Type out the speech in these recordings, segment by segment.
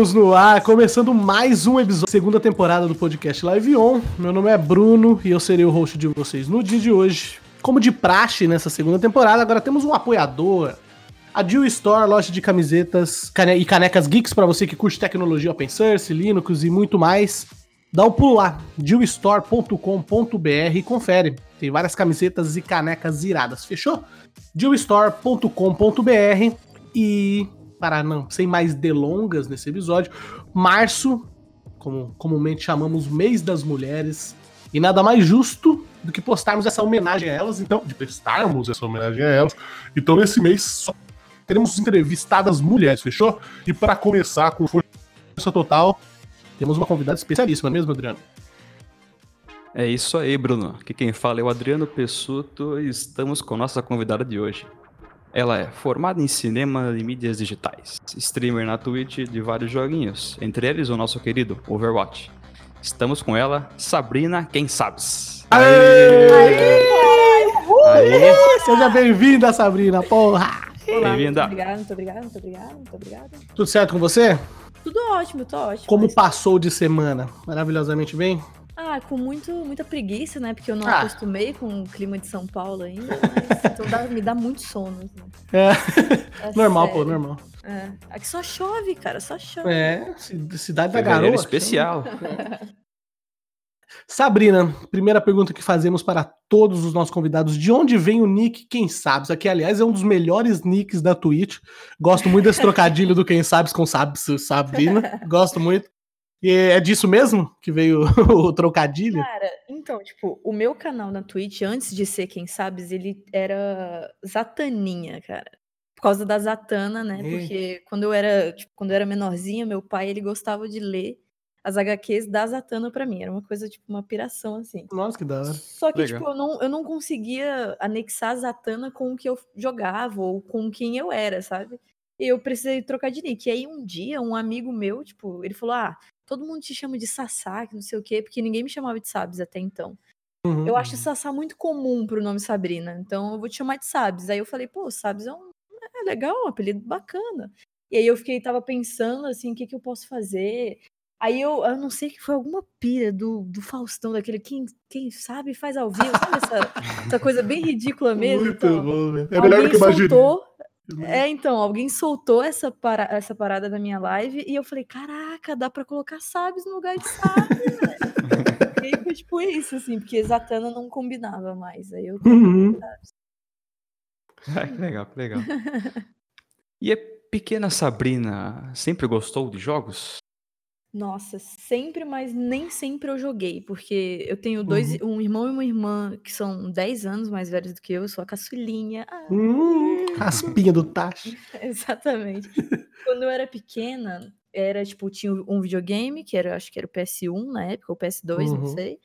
Estamos no ar, começando mais um episódio, segunda temporada do podcast Live On. Meu nome é Bruno e eu serei o host de vocês no dia de hoje. Como de praxe nessa segunda temporada, agora temos um apoiador. A Jill Store, loja de camisetas e canecas geeks para você que curte tecnologia open source, Linux e muito mais. Dá um pulo lá, jillstore.com.br e confere. Tem várias camisetas e canecas iradas, fechou? jillstore.com.br e para não, sem mais delongas nesse episódio, março, como comumente chamamos mês das mulheres, e nada mais justo do que postarmos essa homenagem a elas, então, de prestarmos essa homenagem a elas. Então, nesse mês, só teremos entrevistadas mulheres, fechou? E para começar com força total, temos uma convidada especialíssima, não é mesmo, Adriano? É isso aí, Bruno. Aqui quem fala é o Adriano Pessuto e estamos com nossa convidada de hoje. Ela é formada em cinema e mídias digitais, streamer na Twitch de vários joguinhos, entre eles o nosso querido Overwatch. Estamos com ela, Sabrina Quem Sabes. Aê! Aê! Aê! Seja bem-vinda, Sabrina, porra! Bem-vinda. Muito obrigada, muito obrigada, muito obrigada, muito obrigada. Tudo certo com você? Tudo ótimo, tô ótimo. Como mas- passou de semana? Maravilhosamente bem? Ah, com muito, muita preguiça, né? Porque eu não Ah. acostumei com o clima de São Paulo ainda. Mas, então dá- me dá muito sono. assim. É, É normal, pô, sério. normal. É. Aqui só chove, cara, só chove. É, ci- cidade da garoa. especial. Sabrina, primeira pergunta que fazemos para todos os nossos convidados: de onde vem o nick Quem Sabes? Aqui, aliás, é um dos melhores nicks da Twitch. Gosto muito desse trocadilho do Quem Sabes com Sabes, Sabrina. Gosto muito. E é disso mesmo que veio o trocadilho? Cara, então, tipo, o meu canal na Twitch, antes de ser Quem Sabes, ele era Zataninha, cara. Por causa da Zatana, né? Porque quando eu era, tipo, quando eu era menorzinha, meu pai, ele gostava de ler as HQs da Zatana pra mim. Era uma coisa, tipo, uma piração, assim. Nossa, que da hora. Só que, Legal. tipo, eu não, eu não conseguia anexar a Zatanna com o que eu jogava ou com quem eu era, sabe? E eu precisei trocar de nick. E aí, um dia, um amigo meu, tipo, ele falou: Ah, todo mundo te chama de Sassá, que não sei o quê, porque ninguém me chamava de Sabes até então. Uhum. Eu acho Sassá muito comum pro nome Sabrina, então eu vou te chamar de Sabes. Aí eu falei, pô, Sabes é um. É legal, um apelido bacana. E aí eu fiquei, tava pensando assim, o que que eu posso fazer? Aí eu, eu não sei que foi alguma pira do, do Faustão, daquele quem, quem sabe faz ao vivo, sabe essa, essa coisa bem ridícula mesmo? Muito então? bom, velho. É melhor do que imaginei. soltou, é, então, alguém soltou essa, para, essa parada da minha live e eu falei, caraca, dá pra colocar Sabes no lugar de Sabes, velho. E aí foi tipo isso, assim, porque Zatanna não combinava mais. Aí eu Uhum. Ah, que legal, que legal. E a pequena Sabrina sempre gostou de jogos? Nossa, sempre, mas nem sempre eu joguei, porque eu tenho dois, um irmão e uma irmã que são 10 anos mais velhos do que eu, eu sou a caçulinha. Ah, Hum, raspinha do Tachi. Exatamente. Quando eu era pequena, era tipo, tinha um videogame, que era, acho que era o PS1 na época, ou PS2, não Uhum. sei.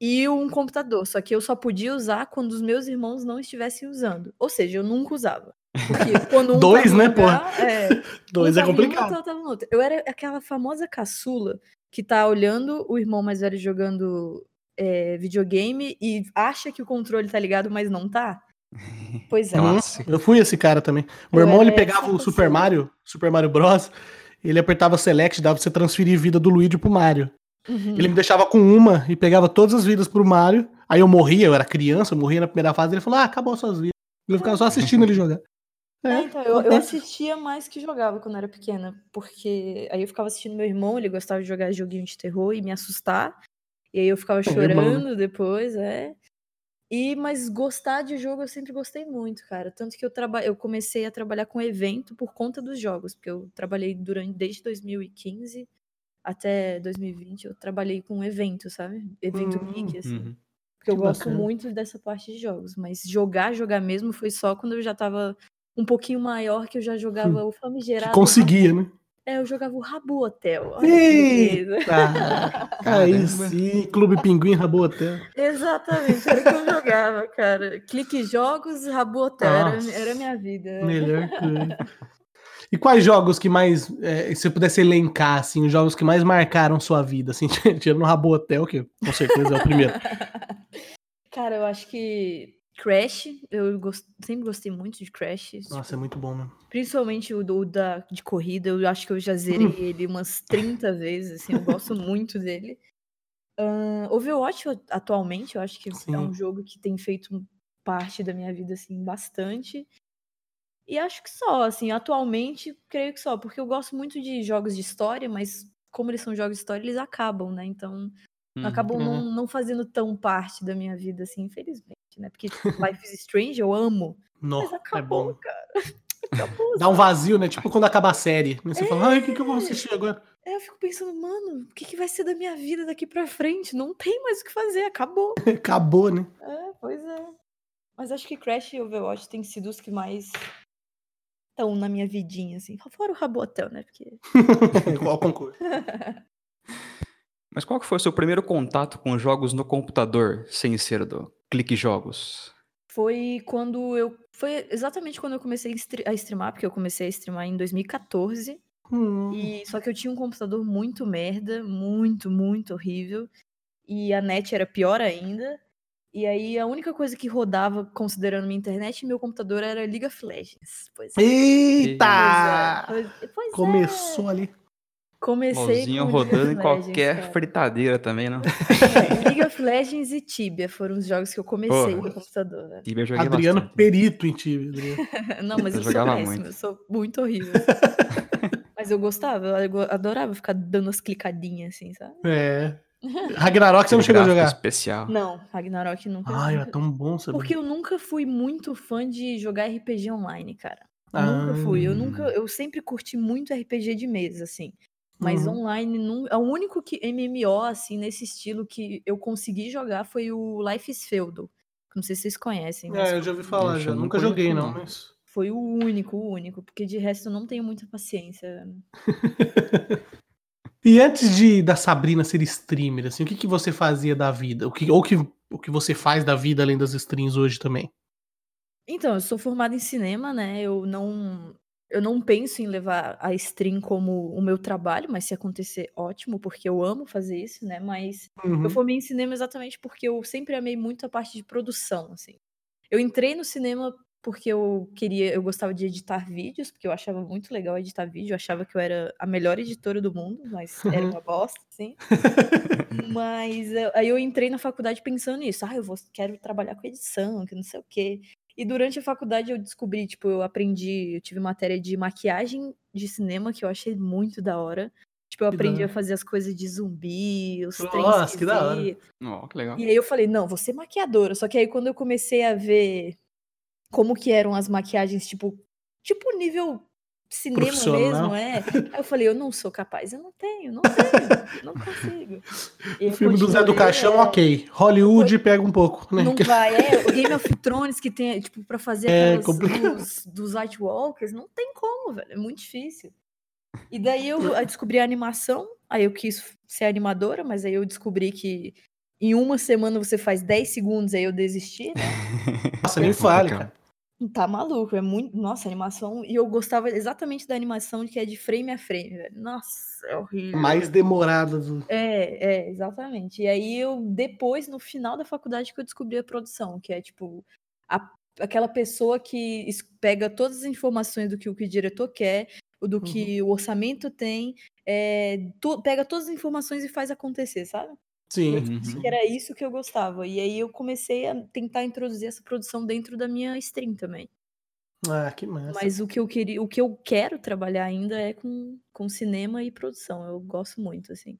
E um computador, só que eu só podia usar quando os meus irmãos não estivessem usando. Ou seja, eu nunca usava. Porque quando um Dois, tava né, lugar, é, Dois um é uma, complicado. outro tava no outro. Eu era aquela famosa caçula que tá olhando o irmão mais velho jogando é, videogame e acha que o controle tá ligado, mas não tá. Pois é. Clássico. Eu fui esse cara também. Meu Eu irmão, ele pegava o Super. Mario, Super Mario Bros. Ele apertava Select, dava pra você transferir vida do Luigi pro Mario. Uhum. Ele me deixava com uma e pegava todas as vidas pro Mario. Aí eu morria, eu era criança, eu morria na primeira fase. Ele falou: Ah, acabou as suas vidas. Eu ficava só assistindo ele jogar. É, então, eu, eu assistia mais que jogava quando era pequena, porque aí eu ficava assistindo meu irmão, ele gostava de jogar joguinho de terror e me assustar, e aí eu ficava É, né? chorando depois, é. E, mas gostar de jogo eu sempre gostei muito, cara. Tanto que eu, traba... eu comecei a trabalhar com evento por conta dos jogos, porque eu trabalhei durante desde 2015 até 2020, eu trabalhei com evento, sabe? Evento Hum, geek, assim. Uhum. Porque eu Que gosto bacana. muito dessa parte de jogos, mas jogar, jogar mesmo foi só quando eu já tava um pouquinho maior, que eu já jogava o Que famigerado. conseguia, né? É, eu jogava o Rabu Hotel. Que. Eita! Aí sim, Clube Pinguim, Rabo Hotel. Exatamente, era o que eu jogava, cara. Clique Jogos, Rabu Hotel, era, Nossa. era a minha vida. Melhor coisa. E quais jogos que mais, é, se você pudesse elencar, assim, os jogos que mais marcaram sua vida, assim, tirando o Rabo Hotel, que com certeza é o primeiro. Cara, eu acho que Crash, eu gos- sempre gostei muito de Crash. Nossa, tipo, é muito bom, né? Principalmente o, do, da, de corrida, eu acho que eu já zerei ele umas 30 vezes, assim, eu gosto muito dele. Ahn, Overwatch, atualmente, eu acho que Sim. é um jogo que tem feito parte da minha vida, assim, bastante. E acho que só, assim, atualmente, creio que só, porque eu gosto muito de jogos de história, mas como eles são jogos de história, eles acabam, né? Então, Uhum. acabam não, não fazendo tão parte da minha vida, assim, infelizmente, né? Porque Life is Strange eu amo, mas é acabou, bom. cara. Acabou, Dá um vazio, né? Tipo quando acaba a série. né? Você fala, ai, o que, que eu vou É. assistir agora? É, eu fico pensando, mano, o que, que vai ser da minha vida daqui pra frente? Não tem mais o que fazer, acabou. Acabou, né? É, pois é. Mas acho que Crash e Overwatch têm sido os que mais estão na minha vidinha, assim. Fora o Rabotel, né? Porque. Qual concurso? Mas qual que foi o seu primeiro contato com jogos no computador, sem ser do Clique Jogos? Foi quando eu. Foi exatamente quando eu comecei a stre- a streamar, porque eu comecei a streamar em 2014. Hum, E só que eu tinha um computador muito merda, muito, muito horrível. E a net era pior ainda. E aí a única coisa que rodava, considerando minha internet, e meu computador era League of Legends. Pois é. Eita! Pois é, pois- pois é. Começou ali. Comecei LOLzinho com rodando League em of Legends, qualquer cara. fritadeira também, não? É, League of Legends e Tibia foram os jogos que eu comecei Porra. no computador. velho. Tibia eu joguei Adriano bastante. perito em. Adriano. Não, mas Eu eu, sou péssima, muito. eu sou muito horrível. mas eu gostava, eu adorava ficar dando umas clicadinhas assim, sabe? É. Ragnarok você não chegou a jogar. especial. Não, Ragnarok nunca. Ai, é nunca- tão bom saber. Porque eu nunca fui muito fã de jogar RPG online, cara. Ah. Nunca fui. Eu nunca, eu sempre curti muito RPG de mesa, assim. Mas Uhum. online, não, é o único que MMO, assim, nesse estilo que eu consegui jogar foi o Life is Feudal. Não sei se vocês conhecem, É, eu já ouvi falar, já. eu não Nunca conheço, joguei, não, não. mas. foi o único, o único. Porque de resto eu não tenho muita paciência. E antes de da Sabrina ser streamer, assim, o que, que você fazia da vida? O que, ou que, o que você faz da vida além das streams hoje também? Então, eu sou formada em cinema, né? Eu não, eu não penso em levar a stream como o meu trabalho, mas se acontecer, ótimo, porque eu amo fazer isso, né? Mas Uhum. Eu formei em cinema exatamente porque eu sempre amei muito a parte de produção, assim. Eu entrei no cinema porque eu queria, eu gostava de editar vídeos, porque eu achava muito legal editar vídeo, eu achava que eu era a melhor editora do mundo, mas era uma bosta, assim. Mas eu- aí eu entrei na faculdade pensando nisso, ah, eu vou, quero trabalhar com edição, que não sei o quê. E durante a faculdade eu descobri, tipo, eu aprendi, eu tive matéria de maquiagem de cinema que eu achei muito da hora. Tipo, eu Que aprendi a fazer as coisas de zumbi, os trens Nossa, que da hora. Ó, que legal. E aí eu falei, não, vou ser maquiadora. Só que aí quando eu comecei a ver como que eram as maquiagens, tipo, tipo nível cinema mesmo, é. Aí eu falei, eu não sou capaz, eu não tenho, não tenho, não consigo. E O filme do Zé do Caixão, é, ok. Hollywood pega um pouco, né? Não vai, é, o Game of Thrones que tem, tipo, pra fazer É, aquelas dos, dos White Walkers, não tem como, velho, é muito difícil. E daí eu descobri a animação, aí eu quis ser animadora, mas aí eu descobri que em uma semana você faz 10 segundos, aí eu desisti, né? Nossa, nem fale, cara. Tá maluco, é muito. Nossa, animação. E eu gostava exatamente da animação que é de frame a frame, velho. Nossa, é horrível. Mais demorada do. É, é, exatamente. E aí eu, depois, no final da faculdade, que eu descobri a produção, que é tipo a- aquela pessoa que pega todas as informações do que o, que o diretor quer, do que o orçamento tem, é, tu- pega todas as informações e faz acontecer, sabe? Sim. Uhum. Que era isso que eu gostava. E aí eu comecei a tentar introduzir essa produção dentro da minha stream também. Ah, que massa. Mas o que eu queria, o que eu quero trabalhar ainda é com, com cinema e produção. Eu gosto muito, assim.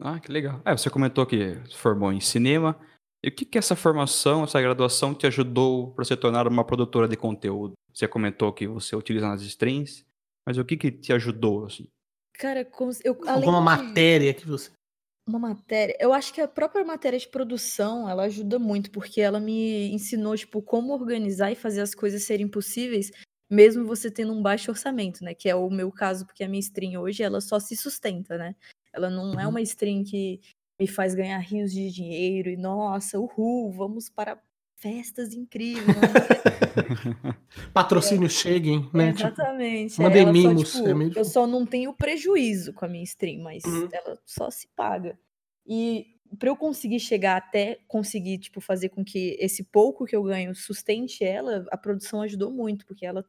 Ah, que legal. É, você comentou que se formou em cinema. E o que que essa formação, essa graduação te ajudou para você tornar uma produtora de conteúdo? Você comentou que você utiliza nas streams, mas o que que te ajudou, assim? Cara, como se- eu, além Alguma de- matéria que você. Uma matéria. Eu acho que a própria matéria de produção, ela ajuda muito, porque ela me ensinou, tipo, como organizar e fazer as coisas serem possíveis, mesmo você tendo um baixo orçamento, né? Que é o meu caso, porque a minha stream hoje, ela só se sustenta, né? Ela não é Uhum. uma stream que me faz ganhar rios de dinheiro e, nossa, uhul, vamos para festas incríveis. Não, Patrocínio cheguem, né? Tipo, Exatamente. é, mandem só, mimos, tipo, é eu só não tenho prejuízo com a minha stream, mas Uhum. ela só se paga. E pra eu conseguir chegar até conseguir, tipo, fazer com que esse pouco que eu ganho sustente ela, a produção ajudou muito, porque ela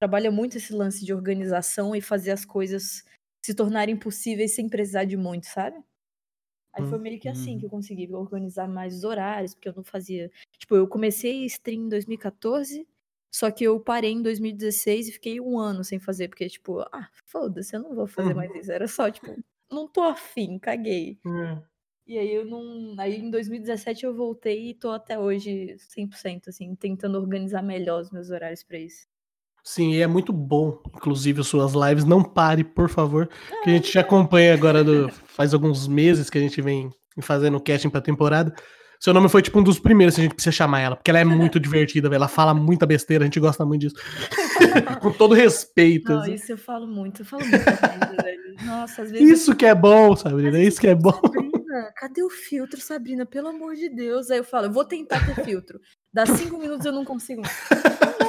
trabalha muito esse lance de organização e fazer as coisas se tornarem possíveis sem precisar de muito, sabe? Aí foi meio que assim que Uhum. eu consegui organizar mais os horários, porque eu não fazia. Tipo, eu comecei stream em 2014, só que eu parei em 2016 e fiquei um ano sem fazer, porque, tipo, ah, foda-se, eu não vou fazer Uhum. mais isso. Era só, tipo, não tô afim, caguei. É. E aí eu não. Aí em 2017 eu voltei e tô até hoje 100%, assim, tentando organizar melhor os meus horários pra isso. Sim, e é muito bom, inclusive, as suas lives. Não pare, por favor. Que a gente te acompanha agora do, faz alguns meses que a gente vem fazendo casting pra temporada. Seu nome foi tipo um dos primeiros que a gente precisa chamar ela, porque ela é muito divertida, velho. Ela fala muita besteira, a gente gosta muito disso. Com todo respeito. Não, assim. isso eu falo muito, eu falo muito. Nossa, às vezes. Isso que é bom, Sabrina. Isso que é bom. Sabrina, cadê o filtro, Sabrina? Pelo amor de Deus. Aí eu falo, eu vou tentar ter filtro. Dá cinco minutos eu não consigo.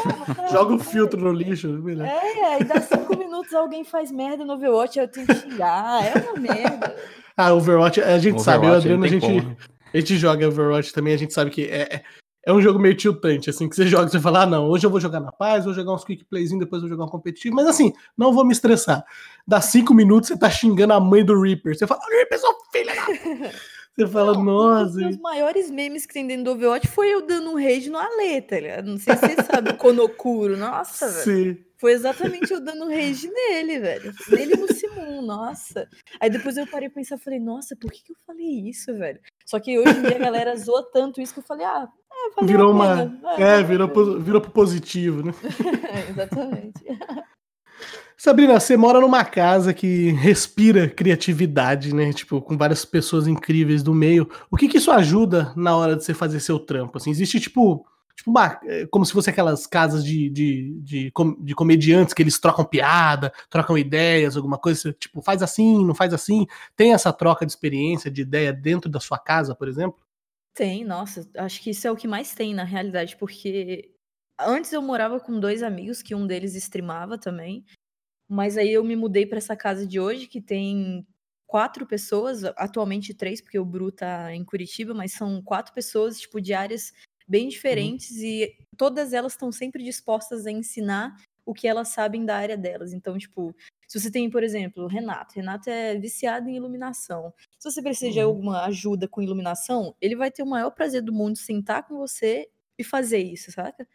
Joga o filtro no lixo. melhor. É, aí dá cinco minutos alguém faz merda no Overwatch, eu tenho que xingar. É uma merda. Ah, Overwatch, a gente sabe, eu e o Overwatch, Adriano, a gente, como. a gente joga Overwatch também, a gente sabe que é, é- é um jogo meio tiltante, assim, que você joga, você fala, ah, não, hoje eu vou jogar na paz, vou jogar uns quick playzinho, depois vou jogar um competitivo, mas assim, não vou me estressar. Dá cinco minutos, você tá xingando a mãe do Reaper, você fala, Reaper, seu filho da... Você fala, Não, Um nossa, dos meus maiores memes que tem dentro do Overwatch foi eu dando um rage no Ale, tá ligado? Não sei se você sabe, o Konokuro. Nossa, velho. sim. Foi exatamente eu dando rage nele, velho. Nele no Simon, nossa. Aí depois eu parei pra pensar, falei, nossa, por que, que eu falei isso, velho? Só que hoje em dia a galera zoa tanto isso que eu falei, ah, é, Virou uma. É, a virou, pro- virou pro positivo, né? exatamente. Sabrina, você mora numa casa que respira criatividade, né? Tipo, com várias pessoas incríveis do meio. O que que isso ajuda na hora de você fazer seu trampo? Assim, existe tipo, tipo uma, é, como se fosse aquelas casas de, de, de, com- de comediantes que eles trocam piada, trocam ideias, alguma coisa, tipo, faz assim, não faz assim. Tem essa troca de experiência, de ideia dentro da sua casa, por exemplo? Tem, nossa, acho que isso é o que mais tem na realidade, porque antes eu morava com dois amigos, que um deles streamava também, mas aí eu me mudei pra essa casa de hoje, que tem quatro pessoas, atualmente três, porque o Bru tá em Curitiba, mas são quatro pessoas, tipo, de áreas bem diferentes e todas elas estão sempre dispostas a ensinar o que elas sabem da área delas. Então, tipo, se você tem, por exemplo, o Renato, Renato é viciado em iluminação. Se você precisa de Uhum. alguma ajuda com iluminação, ele vai ter o maior prazer do mundo sentar com você e fazer isso, saca?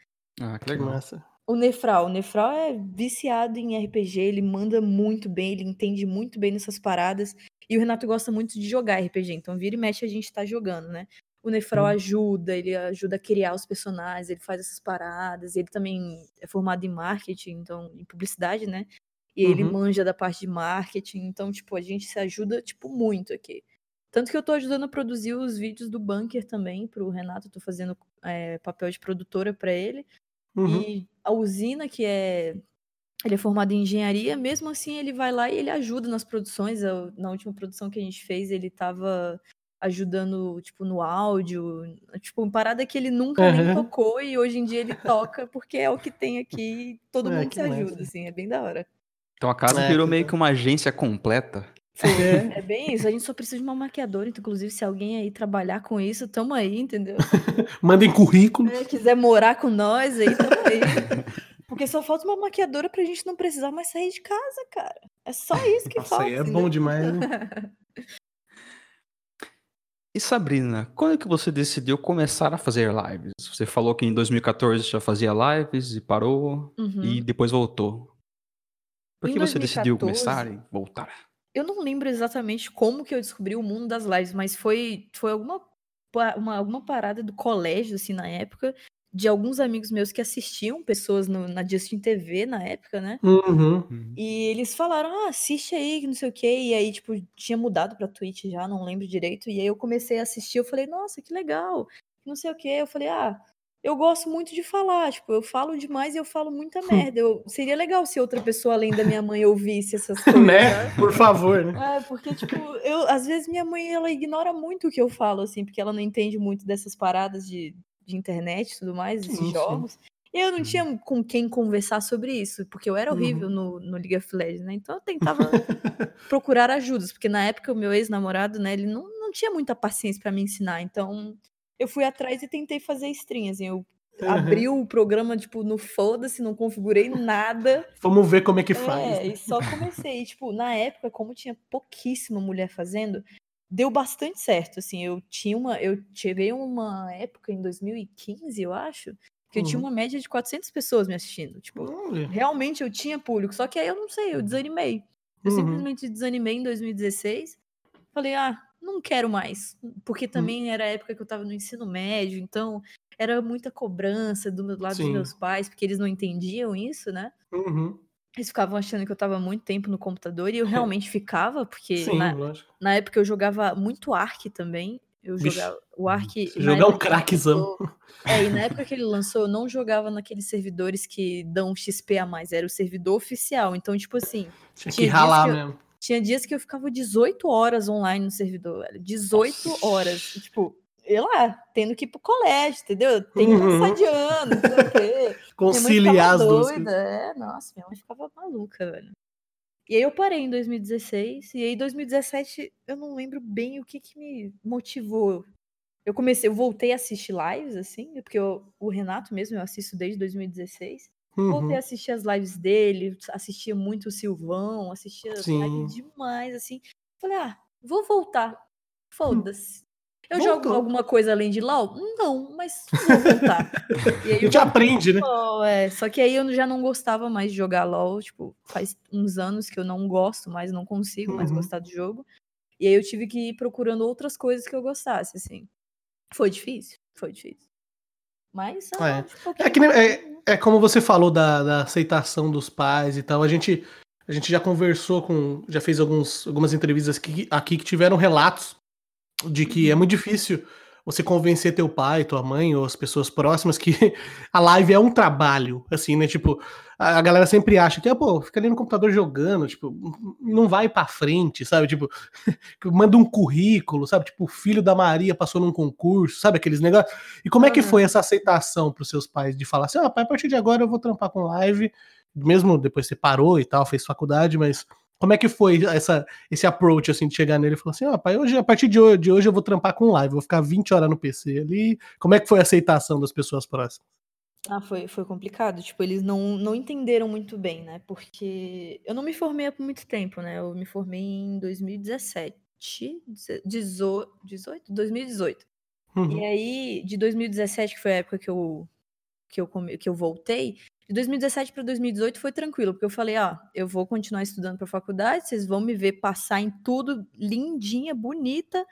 Ah, que Que legal. massa. O Nefral, o Nefral é viciado em RPG, ele manda muito bem, ele entende muito bem nessas paradas. E o Renato gosta muito de jogar RPG, então vira e mexe a gente tá jogando, né? O Nefral Hum. ajuda, ele ajuda a criar os personagens, ele faz essas paradas, ele também é formado em marketing, então em publicidade, né? E ele Uhum. manja da parte de marketing, então tipo, a gente se ajuda tipo muito aqui. Tanto que eu tô ajudando a produzir os vídeos do Bunker também pro Renato, tô fazendo é, papel de produtora pra ele. Uhum. E a usina, que é. Ele é formado em engenharia, mesmo assim ele vai lá e ele ajuda nas produções. Eu- Na última produção que a gente fez, ele tava ajudando, tipo, no áudio, tipo, uma parada que ele nunca nem Aham. tocou e hoje em dia ele toca porque é o que tem aqui e todo É, mundo se ajuda, massa. assim, é bem da hora. Então a casa É, virou que meio que uma agência completa. É. É bem isso, a gente só precisa de uma maquiadora, então, inclusive, se alguém aí trabalhar com isso, tamo aí, entendeu? Mandem currículo. É, quiser morar com nós aí, tamo aí. Porque só falta uma maquiadora pra gente não precisar mais sair de casa, cara. É só isso que Nossa, falta. aí é entendeu? bom demais, né? E Sabrina, quando é que você decidiu começar a fazer lives? Você falou que em 2014 já fazia lives e parou Uhum. e depois voltou. Por Em que você decidiu 2014, começar e voltar? Eu não lembro exatamente como que eu descobri o mundo das lives, mas foi, foi alguma, uma, alguma parada do colégio, assim, na época, de alguns amigos meus que assistiam pessoas no- na Justin TV na época, né? Uhum. E eles falaram, ah, assiste aí, que não sei o quê. E aí, tipo, tinha mudado pra Twitch já, não lembro direito. E aí eu comecei a assistir, eu falei, nossa, que legal. Não sei o quê. Eu falei, ah, eu gosto muito de falar. Tipo, eu falo demais e eu falo muita merda. Eu, seria legal se outra pessoa, além da minha mãe, ouvisse essas coisas, né? Por favor, né? É, porque, tipo, eu, às vezes minha mãe, ela ignora muito o que eu falo, assim, porque ela não entende muito dessas paradas de, de internet e tudo mais, Sim, desses sim. jogos. Eu não tinha com quem conversar sobre isso, porque eu era horrível Uhum. no, no League of Legends, né? Então eu tentava procurar ajudas, porque na época o meu ex-namorado, né, ele não, não tinha muita paciência pra me ensinar. Então, eu fui atrás e tentei fazer stream, assim, eu Uhum. abri o programa, tipo, no foda-se, não configurei nada. Vamos ver como é que faz. É, e só comecei. tipo, na época, como tinha pouquíssima mulher fazendo, deu bastante certo. Assim, eu tinha uma. Eu tive uma época em 2015, eu acho, que eu tinha Uhum. uma média de 400 pessoas me assistindo. Tipo, Olha. realmente eu tinha público. Só que aí eu não sei, eu desanimei. Eu Uhum. simplesmente desanimei em 2016. Falei, ah, não quero mais. Porque Hum. também era a época que eu tava no ensino médio, então era muita cobrança do meu lado dos Sim. meus pais, porque eles não entendiam isso, né? Uhum. Eles ficavam achando que eu tava muito tempo no computador e eu realmente ficava, porque Sim, na, na época eu jogava muito Ark também. Eu Vixe, jogava o Ark. Jogar um que craquezão. É, e na época que ele lançou, eu não jogava naqueles servidores que dão XP a mais, era o servidor oficial. Então, tipo assim, Tinha que Tinha dias ralar que eu- mesmo. Tinha dias que eu ficava 18 horas online no servidor, velho. 18 Nossa. horas. E, tipo, eu lá, tendo que ir pro colégio, entendeu? Tem que Uhum. passar de ano, não sei o quê. Conciliar as duas. doida. É, nossa, minha mãe ficava maluca, velho. E aí eu parei em 2016, e aí em 2017 eu não lembro bem o que que me motivou. Eu comecei, eu voltei a assistir lives, assim, porque eu- o Renato mesmo eu assisto desde 2016. Voltei Uhum. a assistir as lives dele, assistia muito o Silvão, assistia as lives demais, assim. Falei, ah, vou voltar. Foda-se. Eu Voltou. jogo alguma coisa além de LOL? Não, mas vou voltar. e aí A gente aprende, né? LOL, é. Só que aí eu já não gostava mais de jogar LOL. Tipo, faz uns anos que eu não gosto mais, não consigo mais Uhum. gostar do jogo. E aí eu tive que ir procurando outras coisas que eu gostasse, assim. Foi difícil, foi difícil. Mas, É. de pouquinho É que pouquinho. É como você falou da, da aceitação dos pais e tal. A gente, a gente já conversou com. Já fez alguns, algumas entrevistas aqui, aqui que tiveram relatos de que é muito difícil você convencer teu pai, tua mãe ou as pessoas próximas que a live é um trabalho, assim, né? Tipo, a galera sempre acha que, ah, pô, fica ali no computador jogando, tipo, não vai pra frente, sabe? Tipo, manda um currículo, sabe? Tipo, o filho da Maria passou num concurso, sabe? Aqueles negócios. E como é que Aham. foi essa aceitação pros seus pais de falar assim, ah, pai, a partir de agora eu vou trampar com live, mesmo depois você parou e tal, fez faculdade, mas como é que foi essa, esse approach, assim, de chegar nele e falar assim, ah, pai, hoje, a partir de hoje, de hoje eu vou trampar com live, vou ficar 20 horas no PC ali. Como é que foi a aceitação das pessoas próximas? Ah, foi, foi complicado. Tipo, eles não, não entenderam muito bem, né? Porque eu não me formei há muito tempo, né? Eu me formei em 2017. 18, 18? 2018. Uhum. E aí, de 2017, que foi a época que eu, que eu, que eu voltei, de 2017 para 2018 foi tranquilo, porque eu falei, ó, eu vou continuar estudando para faculdade, vocês vão me ver passar em tudo lindinha, bonita,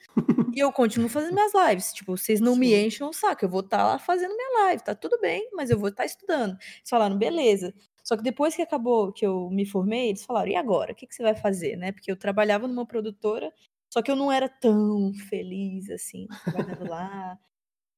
e eu continuo fazendo minhas lives. Tipo, vocês não me Sim. enchem o saco, eu vou estar lá fazendo minha live, tá tudo bem, mas eu vou estar estudando. Eles falaram, beleza. Só que depois que acabou, que eu me formei, eles falaram, e agora? O que, que você vai fazer, né? Porque eu trabalhava numa produtora, só que eu não era tão feliz assim, trabalhando lá.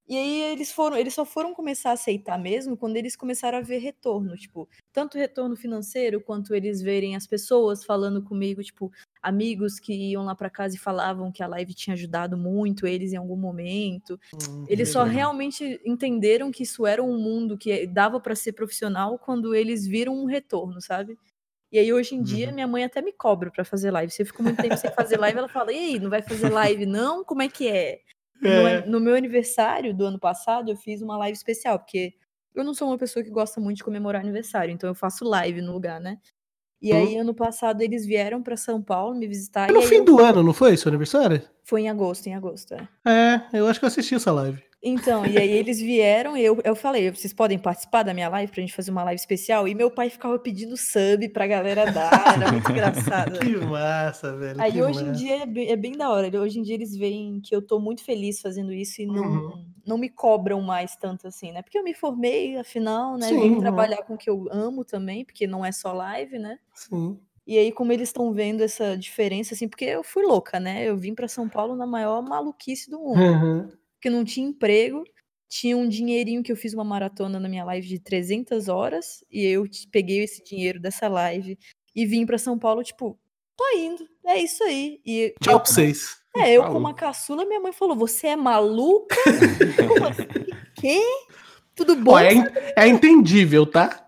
E aí eles foram, eles só foram começar a aceitar mesmo quando eles começaram a ver retorno, tipo, tanto retorno financeiro quanto eles verem as pessoas falando comigo, tipo, amigos que iam lá pra casa e falavam que a live tinha ajudado muito eles em algum momento. Hum, Eles só legal. realmente entenderam que isso era um mundo que dava pra ser profissional quando eles viram um retorno, sabe? E aí hoje em dia Uhum. minha mãe até me cobra pra fazer live. Se eu fico muito tempo sem fazer live, ela fala: "E aí, não vai fazer live não? Como é que é?" No, É. no meu aniversário do ano passado, eu fiz uma live especial, porque eu não sou uma pessoa que gosta muito de comemorar aniversário, então eu faço live no lugar, né? E aí, ano passado, eles vieram pra São Paulo me visitar. Foi no e aí fim do ano, não foi seu aniversário? Foi em agosto, em agosto, é. É, eu acho que eu assisti essa live. Então, e aí eles vieram e eu, eu falei, vocês podem participar da minha live pra gente fazer uma live especial? E meu pai ficava pedindo sub pra galera dar, era muito engraçado. Que massa, velho. Aí hoje em massa. dia é bem, é bem da hora. Hoje em dia eles veem que eu tô muito feliz fazendo isso e não, Uhum. não me cobram mais tanto assim, né? Porque eu me formei, afinal, né? Sim, Vim uhum. trabalhar com o que eu amo também, porque não é só live, né? Sim. E aí, como eles estão vendo essa diferença, assim, porque eu fui louca, né? Eu vim pra São Paulo na maior maluquice do mundo. Uhum. Porque não tinha emprego, tinha um dinheirinho que eu fiz uma maratona na minha live de 300 horas, e eu peguei esse dinheiro dessa live e vim pra São Paulo, tipo, tô indo, é isso aí. E Tchau eu, pra vocês. é, eu Falou. com uma caçula, minha mãe falou, você é maluca? Assim? Quê? Tudo bom? Ó, é, é entendível, tá?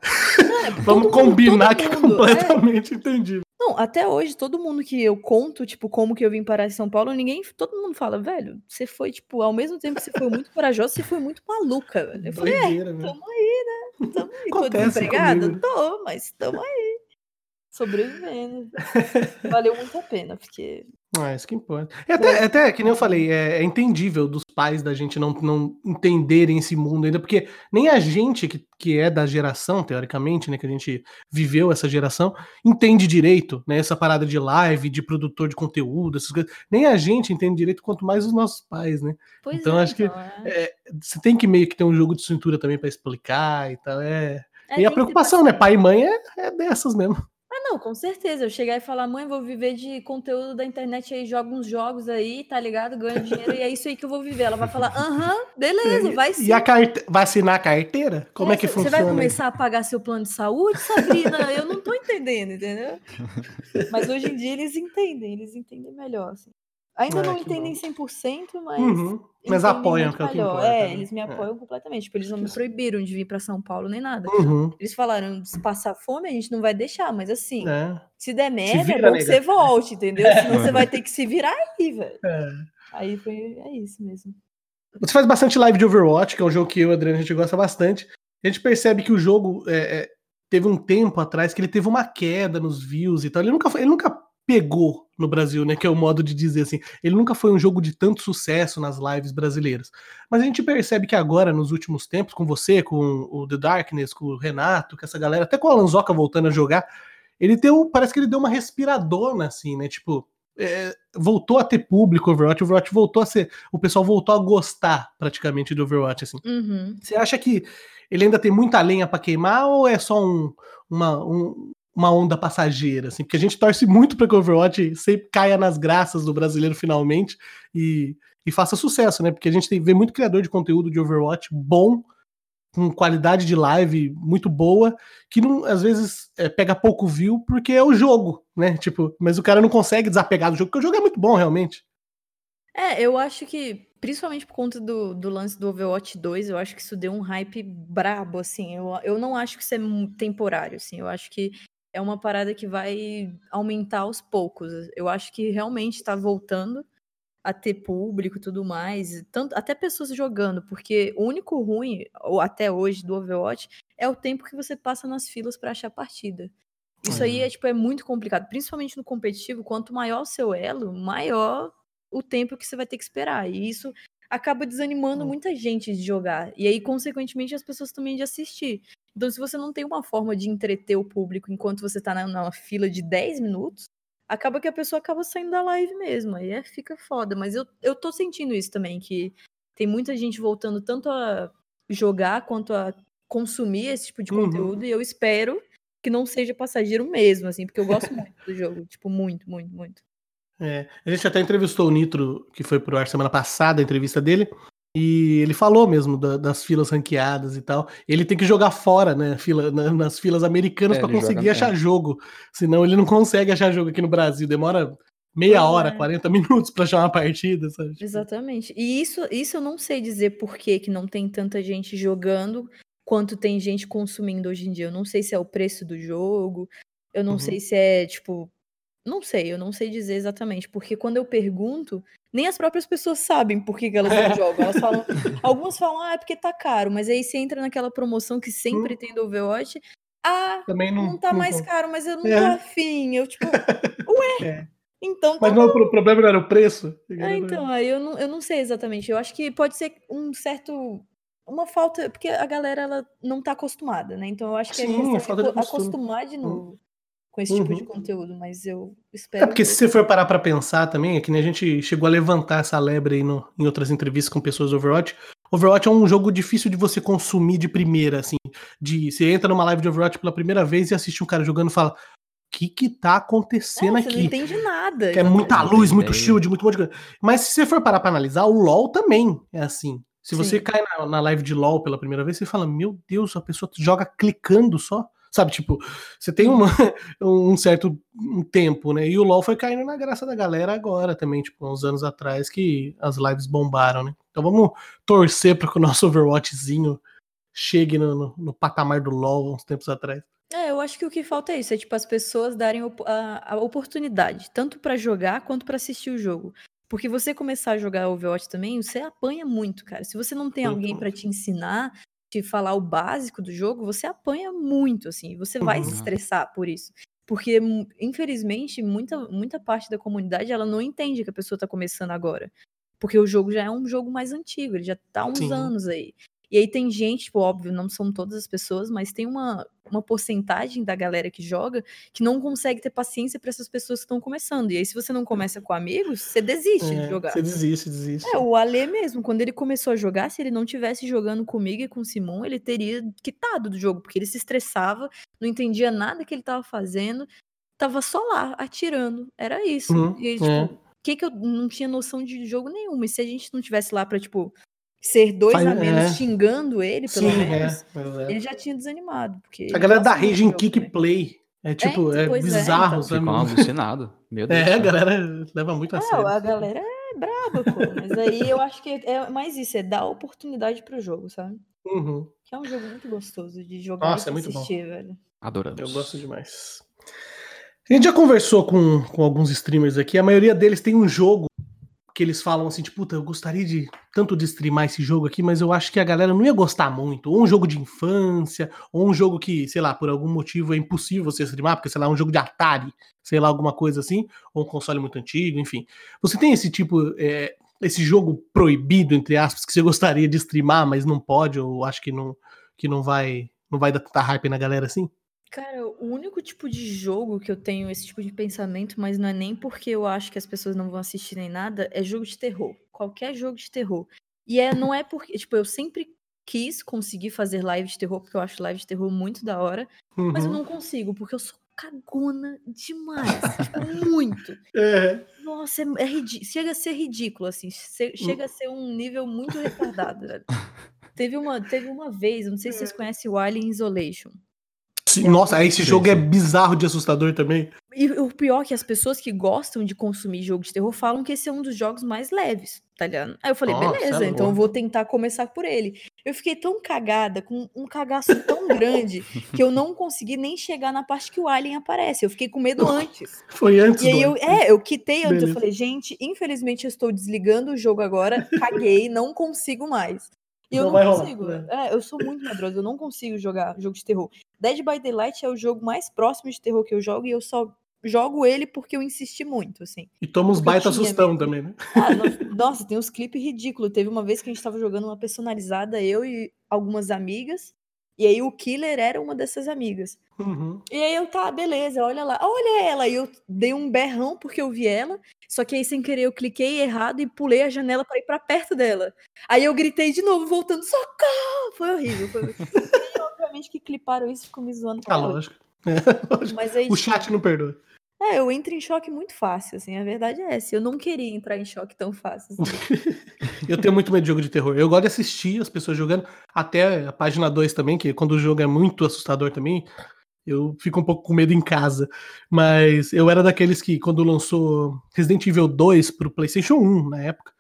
É, Vamos todo combinar todo que é é. completamente entendível. Não, até hoje, todo mundo que eu conto, tipo, como que eu vim parar em São Paulo, ninguém, todo mundo fala, velho, você foi, tipo, ao mesmo tempo que você foi muito corajosa, você foi muito maluca, velho. Eu falei, é, Doideira, né? tamo aí, né? Tamo aí. Tô Acontece desempregada? comigo. Tô, mas tamo aí. Sobrevivendo. Valeu muito a pena, porque. Ah, isso que importa. É até, é até, que nem eu falei, é, é entendível dos pais da gente não, não entenderem esse mundo ainda, porque nem a gente que, que é da geração, teoricamente, né, que a gente viveu essa geração, entende direito, né, essa parada de live, de produtor de conteúdo, essas coisas. Nem a gente entende direito, quanto mais os nossos pais, né? Pois Então, é, acho que então, é. Você tem que meio que ter um jogo de cintura também pra explicar e tal. É... É, e a preocupação, né? Pai e mãe é, é dessas mesmo. Ah, não, com certeza. Eu chegar e falar, mãe, vou viver de conteúdo da internet aí, joga uns jogos aí, tá ligado? Ganha dinheiro e é isso aí que eu vou viver. Ela vai falar, aham, beleza, vai sim. E a carte... vai assinar a carteira? Como é, que Você funciona? vai começar a pagar seu plano de saúde, Sabrina? Eu não tô entendendo, entendeu? Mas hoje em dia eles entendem, eles entendem melhor. assim. Ainda É, não entendem bom. 100%, mas. Uhum. Mas apoiam, que é o que importa. É, né? eles me É. apoiam completamente. Tipo, eles não me proibiram de vir pra São Paulo nem nada. Uhum. Eles falaram, se passar fome, a gente não vai deixar, mas assim, É. se der merda, vira, é bom que você volte, entendeu? Senão você vai ter que se virar aí, velho. É. Aí foi, é isso mesmo. Você faz bastante live de Overwatch, que é um jogo que eu e o Adriano a gente gosta bastante. A gente percebe que o jogo é, é, teve um tempo atrás que ele teve uma queda nos views e tal. Ele nunca, foi- ele nunca pegou no Brasil, né? Que é o modo de dizer assim. Ele nunca foi um jogo de tanto sucesso nas lives brasileiras. Mas a gente percebe que agora, nos últimos tempos, com você, com o The Darkness, com o Renato, com essa galera, até com o Alanzoca voltando a jogar, ele deu. Parece que ele deu uma respiradona, assim, né? Tipo. é, voltou a ter público Overwatch, Overwatch voltou a ser. O pessoal voltou a gostar praticamente do Overwatch, assim. Uhum. Você acha que ele ainda tem muita lenha pra queimar ou é só um- uma, um- uma onda passageira? Assim? Porque a gente torce muito pra que o Overwatch sempre caia nas graças do brasileiro finalmente e, e faça sucesso, né? Porque a gente tem, vê muito criador de conteúdo de Overwatch bom, com qualidade de live muito boa, que não, às vezes é, pega pouco view porque é o jogo, né? Tipo, mas o cara não consegue desapegar do jogo, porque o jogo é muito bom, realmente. É, eu acho que, principalmente por conta do, do lance do Overwatch 2, eu acho que isso deu um hype brabo, assim. Eu, eu não acho que isso é temporário, assim. Eu acho que é uma parada que vai aumentar aos poucos. Eu acho que realmente tá voltando a ter público e tudo mais. Tanto, até pessoas jogando, porque o único ruim, ou até hoje, do Overwatch, é o tempo que você passa nas filas pra achar partida. Isso aí é, tipo, é muito complicado, principalmente no competitivo. Quanto maior o seu elo, maior o tempo que você vai ter que esperar. E isso acaba desanimando Hum. muita gente de jogar. E aí, consequentemente, as pessoas também de assistir. Então, se você não tem uma forma de entreter o público enquanto você tá na, na fila de 10 minutos, acaba que a pessoa acaba saindo da live mesmo. Aí é, fica foda. Mas eu, eu tô sentindo isso também, que tem muita gente voltando tanto a jogar quanto a consumir esse tipo de Uhum. conteúdo. E eu espero que não seja passageiro mesmo, assim, porque eu gosto muito do jogo. Tipo, muito, muito, muito. É, a gente até entrevistou o Nitro, que foi pro ar semana passada, a entrevista dele, e ele falou mesmo da- das filas ranqueadas e tal. Ele tem que jogar fora, né, fila, na- nas filas americanas É, pra ele conseguir joga- achar é. jogo. Senão ele não consegue achar jogo aqui no Brasil. Demora meia hora, é. 40 minutos pra achar uma partida, sabe? Tipo, Exatamente. E isso, isso eu não sei dizer por que, que não tem tanta gente jogando quanto tem gente consumindo hoje em dia. Eu não sei se é o preço do jogo, eu não Uhum. sei se é, tipo. Não sei, eu não sei dizer exatamente. Porque quando eu pergunto, nem as próprias pessoas sabem por que, que elas não jogam. Elas falam. Algumas falam, ah, é porque tá caro. Mas aí você entra naquela promoção que sempre tem do Overwatch. Ah, Também não. não tá não- mais caro, mas eu não É. tô afim. Eu, tipo, ué. É. Então Mas não, o problema não era o preço? é, então, aí eu não, eu não sei exatamente. Eu acho que pode ser um certo. Uma falta. Porque a galera ela não tá acostumada, né? Então eu acho que Sim, é questão é falta de acostumar de novo com esse tipo de Uhum. conteúdo. Mas eu É espero. porque se que- você for parar pra pensar também, é que nem a gente chegou a levantar essa lebre aí no- em outras entrevistas com pessoas do Overwatch. Overwatch é um jogo difícil de você consumir de primeira, assim. De, você entra numa live de Overwatch pela primeira vez e assiste um cara jogando e fala: O que que tá É, acontecendo você não aqui? entende nada. Que é muita luz, muito shield, muito monte de coisa. Mas se você for parar pra analisar, o LoL também é assim. Se você Sim. cai na, na live de LoL pela primeira vez, você fala: Meu Deus, a pessoa joga clicando só. Sabe, tipo, você tem uma, um certo tempo, né? E o LoL foi caindo na graça da galera agora também, tipo, uns anos atrás que as lives bombaram, né? Então vamos torcer para que o nosso Overwatchzinho chegue no, no- no patamar do LoL uns tempos atrás. É, eu acho que o que falta é isso, é tipo as pessoas darem a, a oportunidade, tanto pra jogar quanto pra assistir o jogo. Porque você começar a jogar Overwatch também, você apanha muito, cara. Se você não tem Muito, alguém pra muito. te ensinar, te falar o básico do jogo, você apanha muito, assim. Você vai se Uhum. estressar por isso. Porque, mu- infelizmente, muita, muita parte da comunidade ela não entende que a pessoa tá começando agora. Porque o jogo já é um jogo mais antigo, ele já tá há uns Sim. anos aí. E aí tem gente, tipo, óbvio, não são todas as pessoas, mas tem uma, uma porcentagem da galera que joga que não consegue ter paciência pra essas pessoas que estão começando. E aí, se você não começa com amigos, você desiste de É, jogar. Você desiste, desiste. É, o Alê mesmo, quando ele começou a jogar, se ele não tivesse jogando comigo e com o Simon, ele teria quitado do jogo, porque ele se estressava, não entendia nada que ele tava fazendo, tava só lá, atirando. Era isso. Uhum, E aí, tipo, é. o que que eu não tinha noção de jogo nenhuma. E se a gente não tivesse lá pra, tipo, ser dois Faz- a menos é. xingando ele, pelo Sim, menos, é, mas é. ele já tinha desanimado. Porque A galera da em kick também. play. É tipo, então, é, é, bizarro, então. sabe? Ficam alucinados. Meu Deus. É, a galera leva muito a É, sério. a galera é braba, pô. Mas aí eu acho que é mais isso, é dar oportunidade pro jogo, sabe? Uhum. Que é um jogo muito gostoso de jogar Nossa, e é muito bom. assistir, velho. Adoramos. Eu gosto demais. A gente já conversou com, com alguns streamers aqui, a maioria deles tem um jogo que eles falam assim, tipo, puta, eu gostaria de tanto de streamar esse jogo aqui, mas eu acho que a galera não ia gostar muito. Ou um jogo de infância, ou um jogo que, sei lá, por algum motivo é impossível você streamar, porque, sei lá, um jogo de Atari, sei lá, alguma coisa assim, ou um console muito antigo, enfim. Você tem esse tipo, é, esse jogo proibido, entre aspas, que você gostaria de streamar, mas não pode, ou acho que não, que não vai, não vai dar tanta hype na galera assim? Cara, o único tipo de jogo que eu tenho esse tipo de pensamento, mas não é nem porque eu acho que as pessoas não vão assistir nem nada, é jogo de terror. Qualquer jogo de terror. E é, não é porque, tipo, eu sempre quis conseguir fazer live de terror, porque eu acho live de terror muito da hora, mas eu Uhum. não consigo, porque eu sou cagona demais. tipo, muito. É. Nossa, é, é ridi- chega a ser ridículo, assim. chega a ser um nível muito retardado, velho. Teve uma, teve uma vez, não sei se vocês conhecem o Alien Isolation. Sim, nossa, esse Sim, jogo é sim. bizarro de assustador também. E o pior é que as pessoas que gostam de consumir jogo de terror falam que esse é um dos jogos mais leves, tá ligado? Aí eu falei, Nossa, beleza, é então eu vou tentar começar por ele. Eu fiquei tão cagada, com um cagaço tão grande, que eu não consegui nem chegar na parte que o Alien aparece. Eu fiquei com medo antes. Foi antes E aí eu, é, eu quitei antes, Beleza. eu falei, gente, infelizmente eu estou desligando o jogo agora, caguei, não consigo mais. E eu Não não, vai rolar, consigo. né? É, eu sou muito medrosa, eu não consigo jogar jogo de terror. Dead by Daylight é o jogo mais próximo de terror que eu jogo e eu só jogo ele porque eu insisti muito, assim. E toma uns baita assustão medo. também, né? Ah, no- nossa, tem uns clipes ridículos. Teve uma vez que a gente tava jogando uma personalizada, eu e algumas amigas, e aí o killer era uma dessas amigas. Uhum. E aí eu, tá, beleza, olha lá, olha ela. E eu dei um berrão porque eu vi ela, só que aí sem querer eu cliquei errado e pulei a janela pra ir pra perto dela. Aí eu gritei de novo, voltando, socorro! Foi horrível. Foi... e, obviamente que cliparam isso e ficou me zoando Ah, lógico. É, lógico. Mas aí, O tipo, chat não perdoa. é, eu entro em choque muito fácil, assim, a verdade é essa. Eu não queria entrar em choque tão fácil. assim. Eu tenho muito medo de jogo de terror. Eu gosto de assistir as pessoas jogando, até a página 2 também, que quando o jogo é muito assustador também, eu fico um pouco com medo em casa. Mas eu era daqueles que, quando lançou Resident Evil 2 pro PlayStation 1 na época,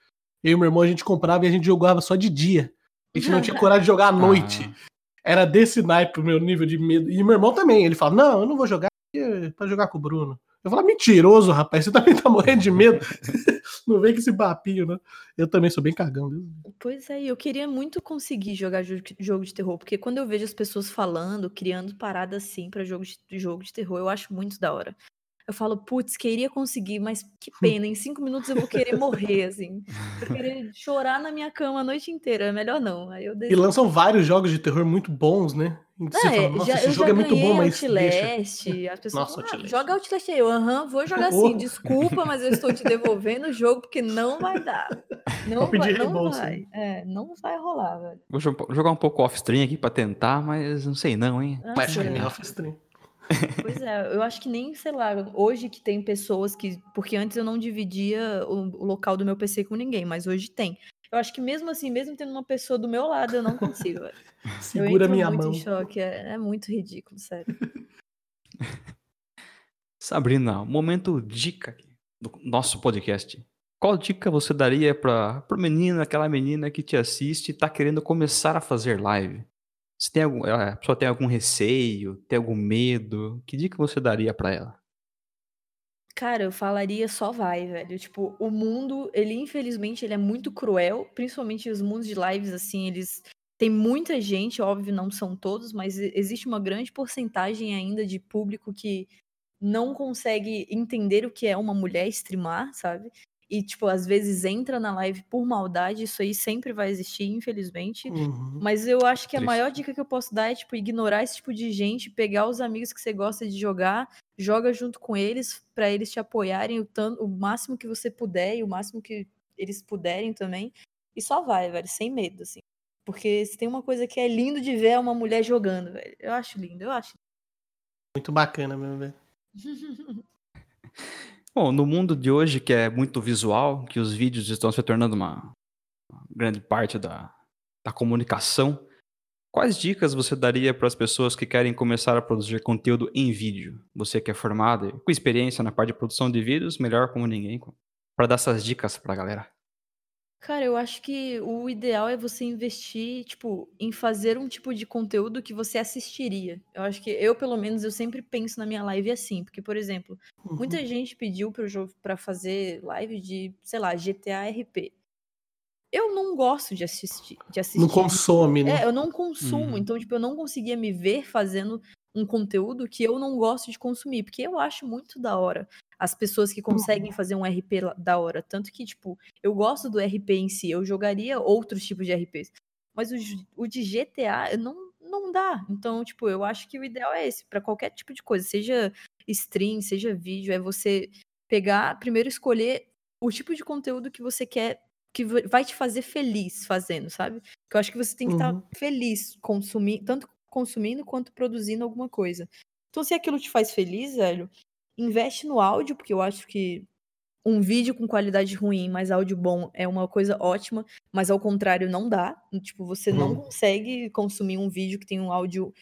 eu e meu irmão a gente comprava e a gente jogava só de dia. A gente não tinha coragem de jogar à noite. Ah, Era desse naipe o meu nível de medo. E meu irmão também, ele fala: Não, eu não vou jogar porque- pra jogar com o Bruno. Eu falo, mentiroso, rapaz, você também tá morrendo de medo. não vem com esse papinho, né? Eu também sou bem cagão. viu? Pois é, e eu queria muito conseguir jogar jo- jogo de terror, porque quando eu vejo as pessoas falando, criando paradas assim pra jogo de, jogo de terror, eu acho muito da hora. Eu falo, putz, queria conseguir, mas que pena, em cinco minutos eu vou querer morrer, assim. Vou querer chorar na minha cama a noite inteira, é melhor não. Aí eu E desisto. lançam vários jogos de terror muito bons, né? E você É, fala, nossa, já- esse eu jogo é muito bom, mas deixa. Outlast, as pessoas Nossa, falam, ah, joga Outlast aí. Eu, aham, vou jogar Oh. sim, desculpa, mas eu estou te devolvendo o jogo porque não vai dar. Não, Vou pedir vai, não reembolso, vai. É, não vai rolar, velho. Vou jo- jogar um pouco off-stream aqui pra tentar, mas não sei não, hein? Ah, é off-stream. Pois é, eu acho que nem, sei lá, hoje que tem pessoas que. Porque antes eu não dividia o, o local do meu PC com ninguém, mas hoje tem. Eu acho que mesmo assim, mesmo tendo uma pessoa do meu lado, eu não consigo, Segura minha muito mão. em choque, é, é muito ridículo, sério. Sabrina, momento dica do nosso podcast. Qual dica você daria para pro menino, aquela menina que te assiste e tá querendo começar a fazer live? Se tem algum, a pessoa tem algum receio, tem algum medo, que dica você daria pra ela? Cara, eu falaria só vai, velho. Tipo, o mundo, ele infelizmente ele é muito cruel, principalmente os mundos de lives assim, eles tem muita gente, óbvio, não são todos, mas existe uma grande porcentagem ainda de público que não consegue entender o que é uma mulher streamar, sabe? E, tipo, às vezes entra na live por maldade, isso aí sempre vai existir, infelizmente. Uhum. Mas eu acho que a Triste. maior dica que eu posso dar é, tipo, ignorar esse tipo de gente, pegar os amigos que você gosta de jogar, joga junto com eles, pra eles te apoiarem o, tanto, o máximo que você puder e o máximo que eles puderem também. E só vai, velho, sem medo, assim. Porque se tem uma coisa que é lindo de ver é uma mulher jogando, velho. Eu acho lindo, eu acho. Muito bacana mesmo, velho. Bom, no mundo de hoje, que é muito visual, que os vídeos estão se tornando uma, grande parte da, da comunicação, quais dicas você daria para as pessoas que querem começar a produzir conteúdo em vídeo? Você que é formado com experiência na parte de produção de vídeos, melhor como ninguém, para dar essas dicas para a galera. Cara, eu acho que o ideal é você investir, tipo, em fazer um tipo de conteúdo que você assistiria. Eu acho que eu, pelo menos, eu sempre penso na minha live assim, porque, por exemplo, Uhum. muita gente pediu para eu para fazer live de, sei lá, GTA RP. Eu não gosto de assistir, de assistir. Não consome, né? É, eu não consumo, Uhum. então, tipo, eu não conseguia me ver fazendo um conteúdo que eu não gosto de consumir, porque eu acho muito da hora as pessoas que conseguem fazer um RP da hora. Tanto que, tipo, eu gosto do RP em si, eu jogaria outros tipos de RPs. Mas o, o de GTA não, não dá. Então, tipo, eu acho que o ideal é esse, pra qualquer tipo de coisa, seja stream, seja vídeo, é você pegar, primeiro escolher o tipo de conteúdo que você quer, que va- vai te fazer feliz fazendo, sabe? Porque eu acho que você tem que estar Uhum. feliz consumindo, tanto consumindo quanto produzindo alguma coisa. Então, se aquilo te faz feliz, velho, investe no áudio, porque eu acho que um vídeo com qualidade ruim, mas áudio bom é uma coisa ótima, mas ao contrário não dá. Tipo, você não Uhum. consegue consumir um vídeo que tem um áudio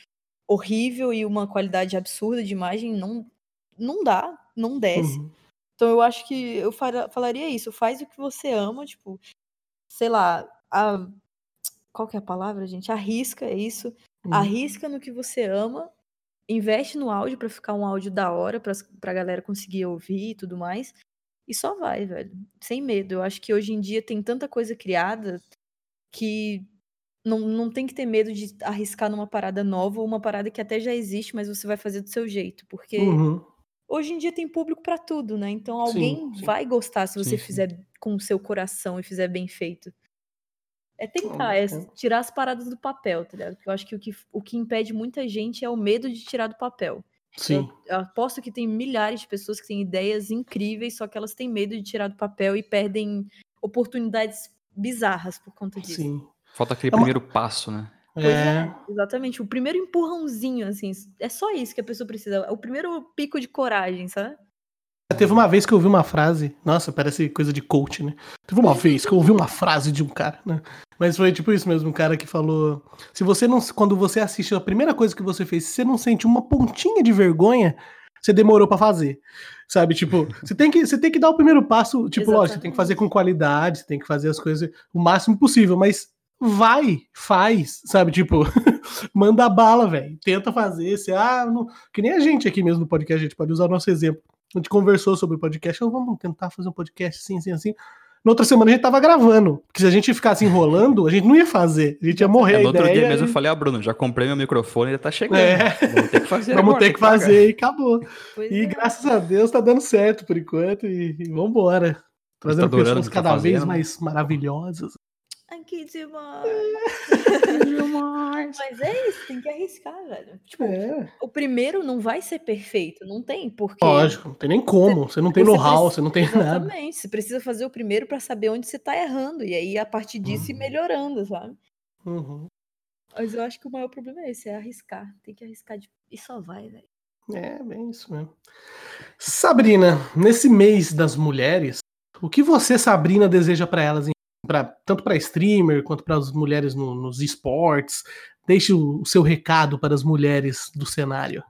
horrível e uma qualidade absurda de imagem, não não dá, não desce. Uhum. Então eu acho que eu falaria isso, faz o que você ama, tipo, sei lá, a- qual que é a palavra, gente? Arrisca, é isso. Uhum. Arrisca no que você ama, investe no áudio pra ficar um áudio da hora, pra, pra galera conseguir ouvir e tudo mais. E só vai, velho. Sem medo. Eu acho que hoje em dia tem tanta coisa criada que não, não tem que ter medo de arriscar numa parada nova ou uma parada que até já existe, mas você vai fazer do seu jeito. Porque Uhum. hoje em dia tem público pra tudo, né? Então Sim, alguém sim. vai gostar se você Sim, sim. fizer com o seu coração e fizer bem feito. É tentar, é é. tirar as paradas do papel, tá ligado? Porque eu acho que o que, o que impede muita gente é o medo de tirar do papel. Sim. Eu aposto que tem milhares de pessoas que têm ideias incríveis, só que elas têm medo de tirar do papel e perdem oportunidades bizarras por conta disso. Sim. Falta aquele É uma- primeiro passo, né? Pois É. Exatamente. O primeiro empurrãozinho, assim, é só isso que a pessoa precisa. O primeiro pico de coragem, sabe? Teve uma vez que eu ouvi uma frase. Nossa, parece coisa de coach, né? Teve uma vez que eu ouvi uma frase de um cara, né? Mas foi tipo isso mesmo, um cara que falou: se você não. Quando você assiste a primeira coisa que você fez, se você não sente uma pontinha de vergonha, você demorou pra fazer. Sabe? Tipo, você tem que, você tem que dar o primeiro passo. Tipo, lógico, você tem que fazer com qualidade, você tem que fazer as coisas o máximo possível, mas vai, faz, sabe? Tipo, manda bala, velho. Tenta fazer. Você, ah, não... que nem a gente aqui mesmo no podcast, a gente pode usar o nosso exemplo. A gente conversou sobre o podcast, vamos tentar fazer um podcast assim, assim, assim. Na outra semana a gente tava gravando. Porque se a gente ficasse enrolando, a gente não ia fazer. A gente ia morrer. É, a no outro ideia, dia mesmo eu e- falei, ah, Bruno, já comprei meu microfone, ele tá chegando. É. Vamos ter que fazer Vamos agora, ter que pagar. fazer e acabou. Pois E é. graças a Deus tá dando certo por enquanto. E, e vambora. Trazendo adorando pessoas que tá cada vez mais maravilhosas. Ai, que demais. Mas é isso, tem que arriscar, velho. Tipo, É, o primeiro não vai ser perfeito, não tem porque. lógico, não tem nem como. Você não tem Você know-how, você não tem nada. Exatamente. Você precisa fazer o primeiro pra saber onde você tá errando. E aí, a partir disso, ir Uhum. melhorando, sabe? Uhum. Mas eu acho que o maior problema é esse, é arriscar. Tem que arriscar de... e só vai, velho. É, bem isso mesmo. Sabrina, nesse mês das mulheres, o que você, Sabrina, deseja pra elas, em- pra, tanto pra streamer quanto para as mulheres no- nos esportes? Deixe o, o seu recado para as mulheres do cenário.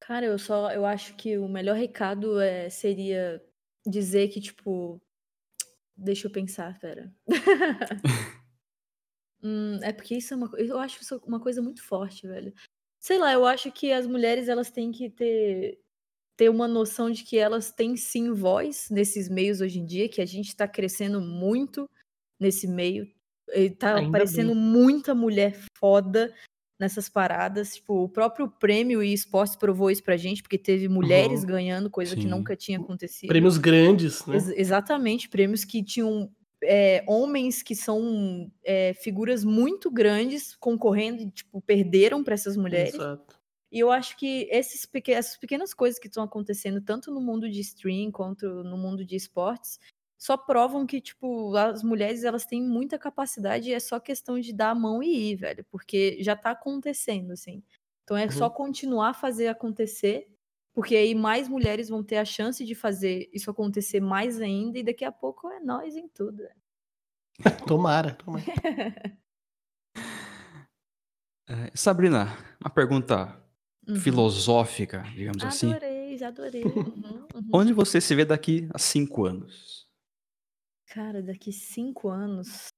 Cara, eu só eu acho que o melhor recado é, seria dizer que, tipo. Deixa eu pensar, pera. Hum, é porque isso é uma, eu acho isso uma coisa muito forte, velho. Sei lá, eu acho que as mulheres elas têm que ter ter uma noção de que elas têm sim voz nesses meios hoje em dia, que a gente tá crescendo muito nesse meio. E tá Ainda aparecendo bem. muita mulher foda nessas paradas. Tipo, o próprio prêmio e esportes provou isso pra gente, porque teve mulheres Uhum. ganhando, coisa que Sim. nunca tinha acontecido. Prêmios grandes, né? Ex- exatamente, prêmios que tinham é, homens que são é, figuras muito grandes concorrendo e tipo, perderam para essas mulheres. Exato. E eu acho que esses peque- essas pequenas coisas que estão acontecendo, tanto no mundo de stream quanto no mundo de esportes, só provam que, tipo, as mulheres elas têm muita capacidade e é só questão de dar a mão e ir, velho. Porque já tá acontecendo, assim. Então é só Uhum. continuar a fazer acontecer, porque aí mais mulheres vão ter a chance de fazer isso acontecer mais ainda, e daqui a pouco é nós em tudo. velho. Tomara, tomara. É, Sabrina, uma pergunta Uhum. filosófica, digamos assim. Adorei, já adorei. Uhum, uhum. Onde você se vê daqui a cinco anos? Cara, daqui cinco anos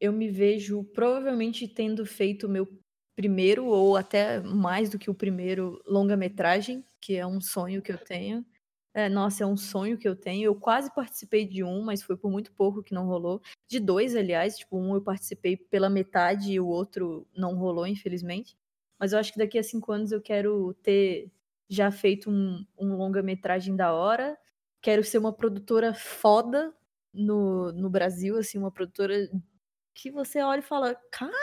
eu me vejo provavelmente tendo feito o meu primeiro, ou até mais do que o primeiro, longa-metragem, que é um sonho que eu tenho. É, nossa, é um sonho que eu tenho. Eu quase participei de um, mas foi por muito pouco que não rolou. De dois, aliás, tipo, um eu participei pela metade e o outro não rolou, infelizmente. Mas eu acho que daqui a cinco anos eu quero ter já feito um, um longa-metragem da hora. Quero ser uma produtora foda no, no Brasil, assim, uma produtora que você olha e fala, caralho,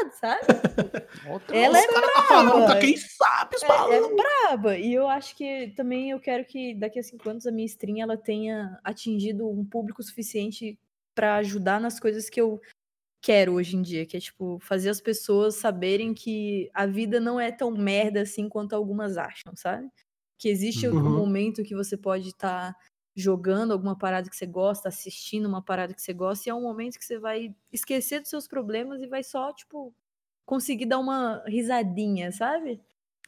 viado, sabe? Ela é Os caras tá falando braba. quem sabe, É, é braba. E eu acho que também eu quero que daqui a cinco anos a minha stream ela tenha atingido um público suficiente pra ajudar nas coisas que eu quero hoje em dia, que é tipo fazer as pessoas saberem que a vida não é tão merda assim quanto algumas acham, sabe? Que existe um Uhum. momento que você pode estar jogando alguma parada que você gosta, assistindo uma parada que você gosta, e é um momento que você vai esquecer dos seus problemas e vai só, tipo, conseguir dar uma risadinha, sabe?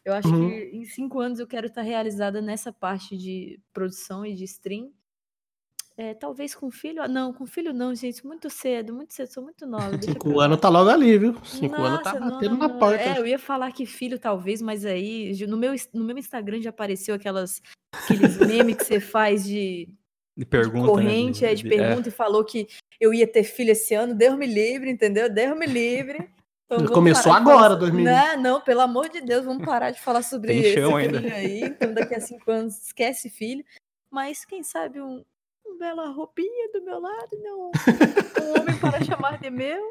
Eu acho Uhum. que em cinco anos eu quero estar realizada nessa parte de produção e de stream. É, talvez com filho. ah, Não, com filho não, gente. Muito cedo, muito cedo. Sou muito nova. Cinco anos tá logo ali, viu? Cinco anos tá não, batendo não, na não. porta. É, eu ia falar que filho talvez, mas aí no meu, no meu Instagram já apareceu aquelas aqueles memes que você faz de, De de pergunta, né, corrente, é, de de- pergunta e falou que eu ia ter filho esse ano. Deus me livre, entendeu? Deus me livre. Então, Começou de agora, so- 2020. Não, não, pelo amor de Deus, vamos parar de falar sobre filho aí. Então, daqui a cinco anos, esquece filho. Mas quem sabe um bela roupinha do meu lado, não, um homem para chamar de meu.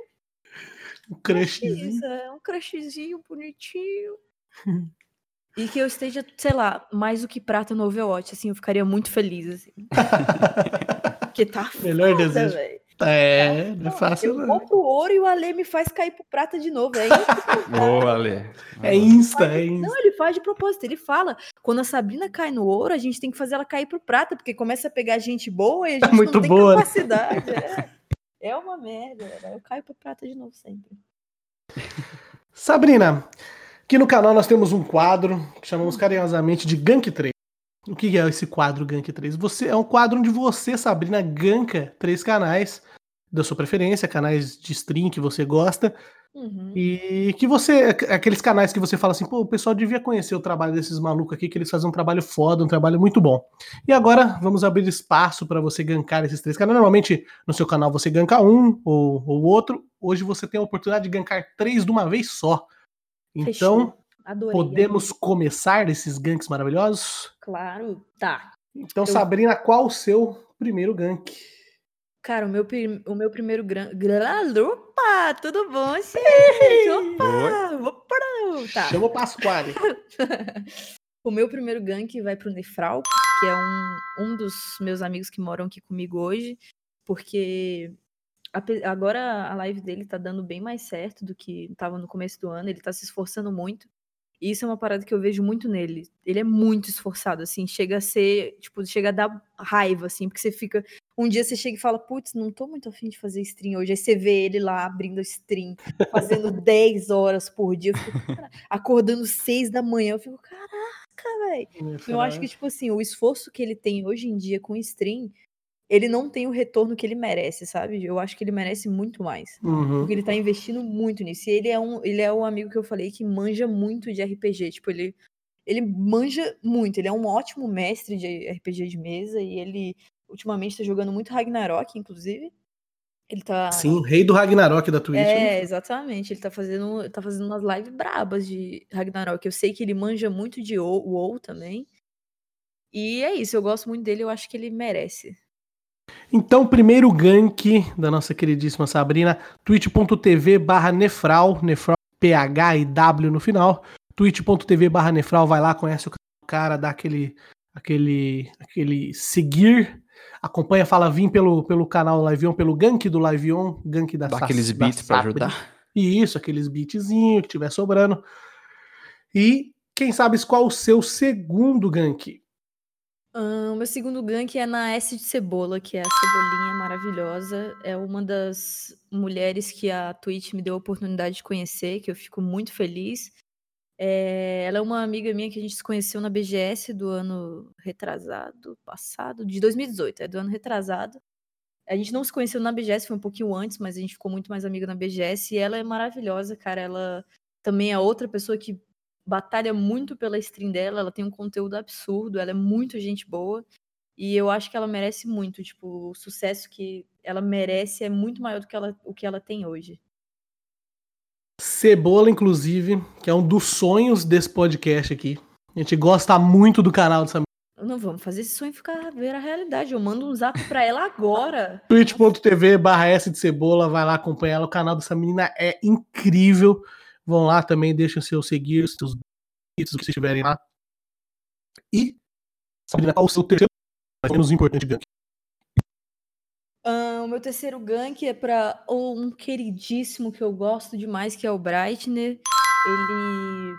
Um Que crushzinho. isso, é um crushzinho bonitinho. E que eu esteja, sei lá, mais do que prata no Overwatch, assim, eu ficaria muito feliz, assim. Porque tá Melhor foda, desejo. velho. É, não é Não, fácil eu não. vou pro ouro e o Ale me faz cair pro prata de novo. É Ô, Ale. É insta, é insta. Não, ele faz de propósito. Ele fala: quando a Sabrina cai no ouro, a gente tem que fazer ela cair pro prata, porque começa a pegar gente boa e a gente Muito não tem boa, né? capacidade. É. É uma merda. velho. Eu caio pro prata de novo sempre. Sabrina, aqui no canal nós temos um quadro que chamamos carinhosamente de Gank 3. O que é esse quadro Gank 3? Você, é um quadro onde você, Sabrina, ganka três canais da sua preferência, canais de stream que você gosta, Uhum. e que você. Aqueles canais que você fala assim, pô, o pessoal devia conhecer o trabalho desses malucos aqui, que eles fazem um trabalho foda, um trabalho muito bom. E agora vamos abrir espaço para você gankar esses três canais. Normalmente no seu canal você ganka um ou, ou outro. Hoje você tem a oportunidade de gankar três de uma vez só. Então, Fechou. Adorei. podemos começar esses ganks maravilhosos? Claro, tá. Então, Eu- Sabrina, qual o seu primeiro gank? Cara, o meu, o meu primeiro gran... gra- Opa, tudo bom, gente? Opa, opa. Tá. Chama o Pasquale. O meu primeiro gank vai pro Nefral, que é um, um dos meus amigos que moram aqui comigo hoje, porque agora a live dele tá dando bem mais certo do que tava no começo do ano, ele tá se esforçando muito. E isso é uma parada que eu vejo muito nele. Ele é muito esforçado, assim, chega a ser, tipo, chega a dar raiva, assim, porque você fica. Um dia você chega e fala, putz, não tô muito afim de fazer stream hoje. Aí você vê ele lá abrindo stream, fazendo 10 horas por dia. Eu fico, "Cara", acordando 6 da manhã. Eu fico, caraca, velho. Eu acho que, tipo assim, o esforço que ele tem hoje em dia com stream, ele não tem o retorno que ele merece, sabe? Eu acho que ele merece muito mais. Uhum. Porque ele tá investindo muito nisso. E ele é um, ele é um amigo que eu falei que manja muito de RPG. Tipo, ele, ele manja muito. Ele é um ótimo mestre de RPG de mesa. E ele, ultimamente, tá jogando muito Ragnarok, inclusive. Ele tá. Sim, rei do Ragnarok da Twitch. É, né? exatamente. Ele tá fazendo, tá fazendo umas lives brabas de Ragnarok. Eu sei que ele manja muito de WoW também. E é isso, eu gosto muito dele, eu acho que ele merece. Então, primeiro gank da nossa queridíssima Sabrina, twitch.tv barra nefral, nefral PH e W no final, twitch.tv barra nefral, vai lá, conhece o cara, dá aquele, aquele, aquele seguir, acompanha, fala, vim pelo, pelo canal Live On, pelo gank do Live On, gank da Dá Sa- aqueles beats pra Sabrina. ajudar. Isso, aqueles beatzinhos que tiver sobrando. E quem sabe qual o seu segundo gank? Ah, O meu segundo gank é na S de Cebola, que é a cebolinha maravilhosa. É uma das mulheres que a Twitch me deu a oportunidade de conhecer, que eu fico muito feliz. É, ela é uma amiga minha que a gente se conheceu na BGS do ano retrasado, passado, de 2018, é do ano retrasado. A gente não se conheceu na BGS, foi um pouquinho antes, mas a gente ficou muito mais amiga na BGS. E ela é maravilhosa, cara. Ela também é outra pessoa que batalha muito pela stream dela. Ela tem um conteúdo absurdo, ela é muito gente boa. E eu acho que ela merece muito. Tipo, o sucesso que ela merece é muito maior do que ela, o que ela tem hoje. Cebola, inclusive, que é um dos sonhos desse podcast aqui. A gente gosta muito do canal dessa Não vamos fazer esse sonho ficar ver a realidade. Eu mando um zap pra ela agora. twitch.tv barra S de Cebola, vai lá acompanhar ela. O canal dessa menina é incrível. Vão lá também, deixem seu seguir, seus vídeos, o que vocês tiverem lá. E, qual o seu terceiro, mas menos importante gank? Ah, o meu terceiro gank é pra um queridíssimo que eu gosto demais, que é o Brightner. Ele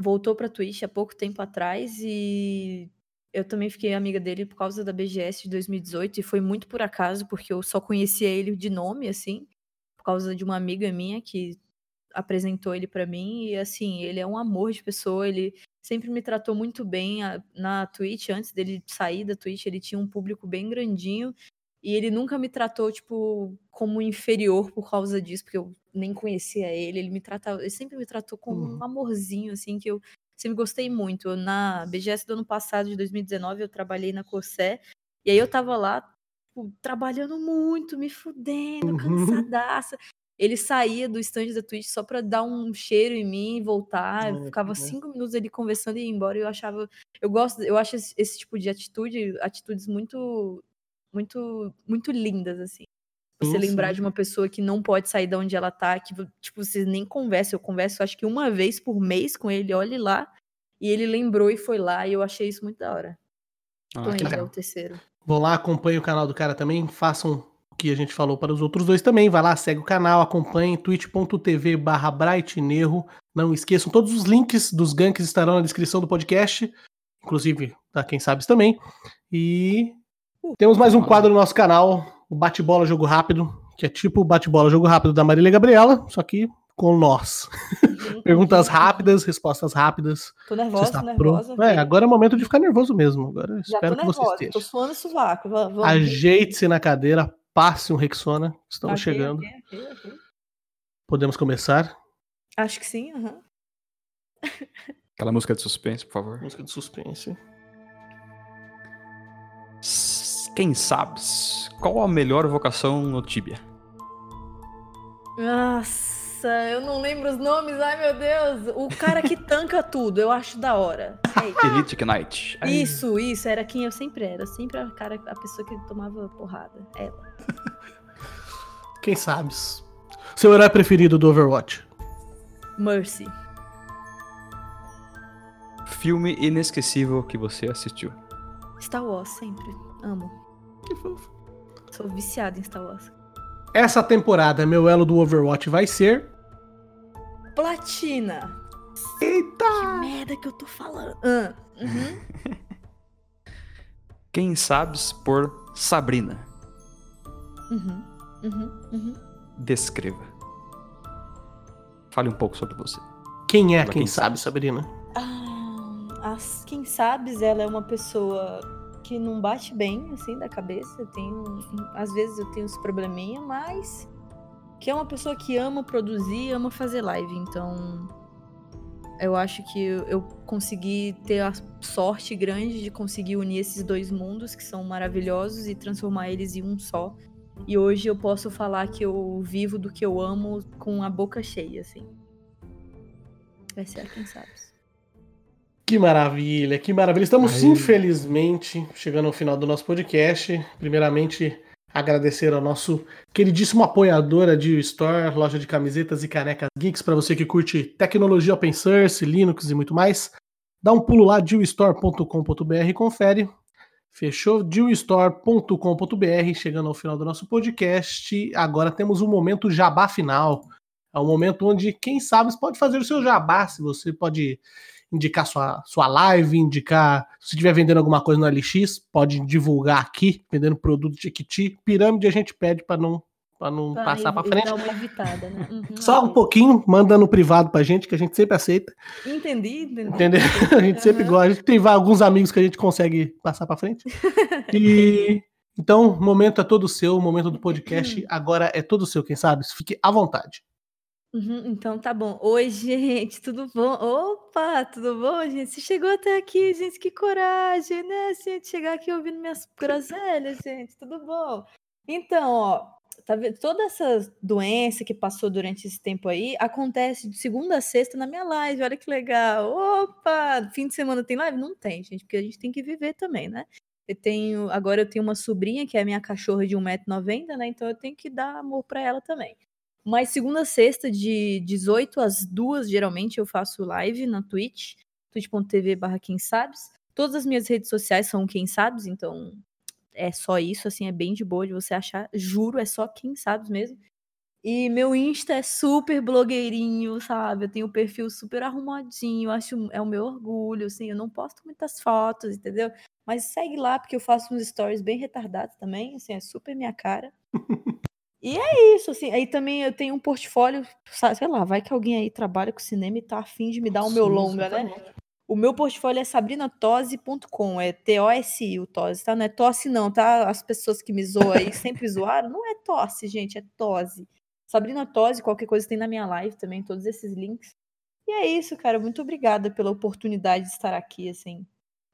voltou pra Twitch há pouco tempo atrás e eu também fiquei amiga dele por causa da BGS de 2018 e foi muito por acaso, porque eu só conhecia ele de nome, assim, por causa de uma amiga minha que apresentou ele pra mim e assim, ele é um amor de pessoa, ele sempre me tratou muito bem a- na Twitch, antes dele sair da Twitch, ele tinha um público bem grandinho e ele nunca me tratou, tipo, como inferior por causa disso, porque eu nem conhecia ele. Ele me tratava, ele sempre me tratou como Uhum. um amorzinho, assim, que eu sempre gostei muito. Na BGS do ano passado, de 2019, eu trabalhei na Corsé, e aí eu tava lá, tipo, trabalhando muito, me fudendo, Uhum. cansadaça. Ele saía do stand da Twitch só pra dar um cheiro em mim e voltar. É, ficava cinco minutos ali conversando e ia embora. E eu achava. Eu gosto, eu acho esse, esse tipo de atitude, atitudes muito, muito, muito lindas, assim. Você Sim, lembrar de uma pessoa que não pode sair de onde ela tá, que, tipo, vocês nem conversam. Eu converso, acho que uma vez por mês com ele, olhe lá. E ele lembrou e foi lá, e eu achei isso muito da hora. Ah, Então que ele é o terceiro. Vão lá, acompanhem o canal do cara também, façam que a gente falou para os outros dois também. Vai lá, segue o canal, acompanhe twitch.tv barra brightnerro. Não esqueçam, todos os links dos ganks estarão na descrição do podcast, inclusive da Quem Sabe também. E temos mais um quadro no nosso canal, o Bate-Bola Jogo Rápido, que é tipo o Bate-Bola Jogo Rápido da Marília Gabriela, só que com nós. Perguntas rápidas, respostas rápidas. Tô Você nervosa, está tô nervosa. É, agora é momento de ficar nervoso mesmo. Agora eu Já espero tô que você nervosa, tô esteja. suando o sovaco. Ajeite-se na cadeira, passe um Rexona. Estamos Ok, chegando. ok, ok, ok. Podemos começar. Acho que sim, aham. Aquela música de suspense, por favor. Música de suspense. Quem sabe? Qual a melhor vocação no Tibia? Nossa, eu não lembro os nomes, ai meu Deus. O cara que tanca tudo, eu acho da hora. Sei. Elite Knight. Ai, Isso, isso, era quem eu sempre era. Sempre a cara, a pessoa que tomava porrada. Ela. Quem sabe? Seu herói preferido do Overwatch? Mercy. Filme inesquecível que você assistiu. Star Wars, sempre. Amo. Que fofo. Sou viciada em Star Wars. Essa temporada, meu elo do Overwatch vai ser. Platina. Eita! Que merda que eu tô falando. Ah, uhum. Quem sabes por Sabrina. Uhum. Uhum. Uhum. Descreva. Fale um pouco sobre você. Quem é quem quem sabe, Sabrina? Ah, as, quem sabes, ela é uma pessoa que não bate bem, assim, da cabeça. Tenho, às vezes eu tenho uns probleminha, mas que é uma pessoa que ama produzir, ama fazer live. Então, eu acho que eu consegui ter a sorte grande de conseguir unir esses dois mundos que são maravilhosos e transformar eles em um só. E hoje eu posso falar que eu vivo do que eu amo com a boca cheia, assim. Vai ser quem sabe. Que maravilha, que maravilha. Estamos, Aí. infelizmente, chegando ao final do nosso podcast. Primeiramente, agradecer ao nosso queridíssimo apoiador, Dio Store, loja de camisetas e canecas geeks, para você que curte tecnologia open source, Linux e muito mais. Dá um pulo lá, dillstore.com.br e confere. Fechou? dillstore.com.br, chegando ao final do nosso podcast. Agora temos um momento jabá final. É um momento onde, quem sabe, você pode fazer o seu jabá, se você pode indicar sua, sua live, indicar. Se estiver vendendo alguma coisa no LX, pode divulgar aqui, vendendo produto de Equiti. Pirâmide a gente pede para não, pra não pra passar para frente. Evitada, né? Uhum, Só um pouquinho, manda no privado pra gente, que a gente sempre aceita. Entendi, entendi. Entendeu? A gente uhum. sempre gosta. A gente tem alguns amigos que a gente consegue passar para frente. E. Então, o momento é todo seu, o momento do podcast agora é todo seu, quem sabe? Fique à vontade. Uhum, então tá bom. Oi, gente, tudo bom? Opa, tudo bom, gente? Você chegou até aqui, gente, que coragem, né? Gente, chegar aqui ouvindo minhas groselhas, gente, tudo bom? Então, ó, tá vendo? Toda essa doença que passou durante esse tempo aí acontece de segunda a sexta na minha live. Olha que legal. Opa, fim de semana tem live? Não tem, gente, porque a gente tem que viver também, né? Eu tenho, agora eu tenho uma sobrinha que é minha cachorra de 1,90m, né? Então eu tenho que dar amor para ela também. Mas segunda sexta, de 18 às 2, geralmente eu faço live na Twitch, twitch.tv barra quem sabes. Todas as minhas redes sociais são quem sabes, então é só isso, assim, é bem de boa de você achar. Juro, é só quem sabes mesmo. E meu Insta é super blogueirinho, sabe? Eu tenho um perfil super arrumadinho, acho é o meu orgulho, assim, eu não posto muitas fotos, entendeu? Mas segue lá, porque eu faço uns stories bem retardados também, assim, é super minha cara. E é isso, assim. Aí também eu tenho um portfólio, sei lá, vai que alguém aí trabalha com cinema e tá afim de me dar o meu longa, né? O meu portfólio é sabrinatose.com, é T-O-S-I, o Tose, tá? Não é tosse, não, tá? As pessoas que me zoam aí sempre zoaram. Não é tosse, gente, é tose. Sabrina Tose, qualquer coisa tem na minha live também, todos esses links. E é isso, cara. Muito obrigada pela oportunidade de estar aqui, assim.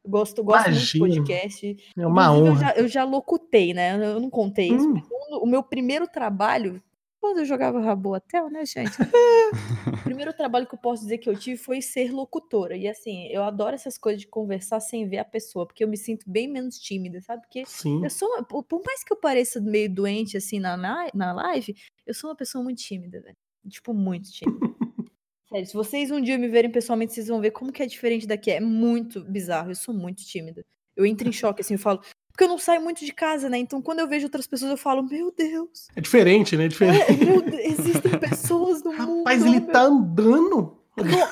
Gosto, gosto muito de podcast. É uma honra. Eu já, eu já locutei, né? Eu não contei isso. Hum. O meu primeiro trabalho, quando eu jogava Rabotel, né, gente? o primeiro trabalho que eu posso dizer que eu tive foi ser locutora. E assim, eu adoro essas coisas de conversar sem ver a pessoa, porque eu me sinto bem menos tímida, sabe? Porque Sim. eu sou, por mais que eu pareça meio doente assim na, na live, eu sou uma pessoa muito tímida, velho. Tipo, muito tímida. Sério, se vocês um dia me verem pessoalmente, vocês vão ver como que é diferente daqui. É muito bizarro. Eu sou muito tímida. Eu entro em choque, assim, eu falo. Porque eu não saio muito de casa, né? Então, quando eu vejo outras pessoas, eu falo, meu Deus. É diferente, né? É diferente. É, meu Deus, existem pessoas no mundo. Mas ele meu... tá andando.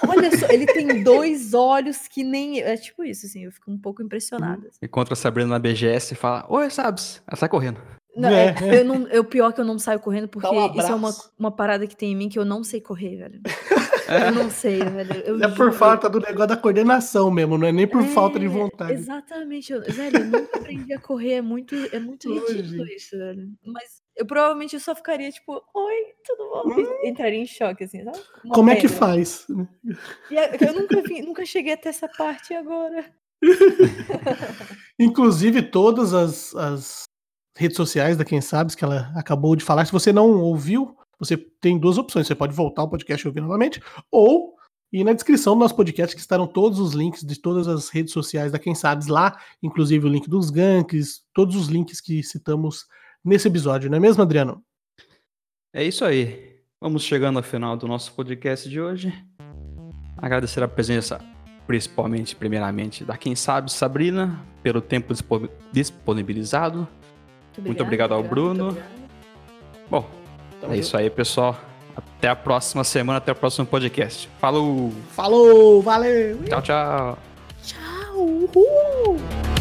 olha só, ele tem dois olhos que nem. É tipo isso, assim, eu fico um pouco impressionada. Assim. Encontra a Sabrina na BGS e fala: Oi, Sabes? Ela sai correndo. Não, é, é. Eu não, eu, pior que eu não saio correndo, porque um isso é uma, uma parada que tem em mim que eu não sei correr, velho. É. Eu não sei, velho. Eu é por falta do negócio da coordenação mesmo, não é nem por é, falta de vontade. Exatamente. Eu, velho, eu nunca aprendi a correr, é muito, é muito ridículo isso, velho. Mas eu provavelmente só ficaria tipo, oi, tudo bom? Hum. Entraria em choque, assim, sabe? Uma Como é que faz? eu nunca, vi, nunca cheguei até essa parte agora. Inclusive, todas as, as redes sociais da Quem Sabes que ela acabou de falar, se você não ouviu, você tem duas opções. Você pode voltar ao podcast e ouvir novamente, ou ir na descrição do nosso podcast, que estarão todos os links de todas as redes sociais da Quem Sabes lá, inclusive o link dos ganks, todos os links que citamos nesse episódio, não é mesmo, Adriano? É isso aí. Vamos chegando ao final do nosso podcast de hoje. Agradecer a presença, principalmente, primeiramente, da Quem Sabe, Sabrina, pelo tempo disponibilizado. Muito obrigado, Muito obrigado ao Bruno. Bom, Tamo é isso aí, pessoal. Até a próxima semana, até o próximo podcast. Falou! Falou, valeu! Tchau, tchau! Tchau! Uhul.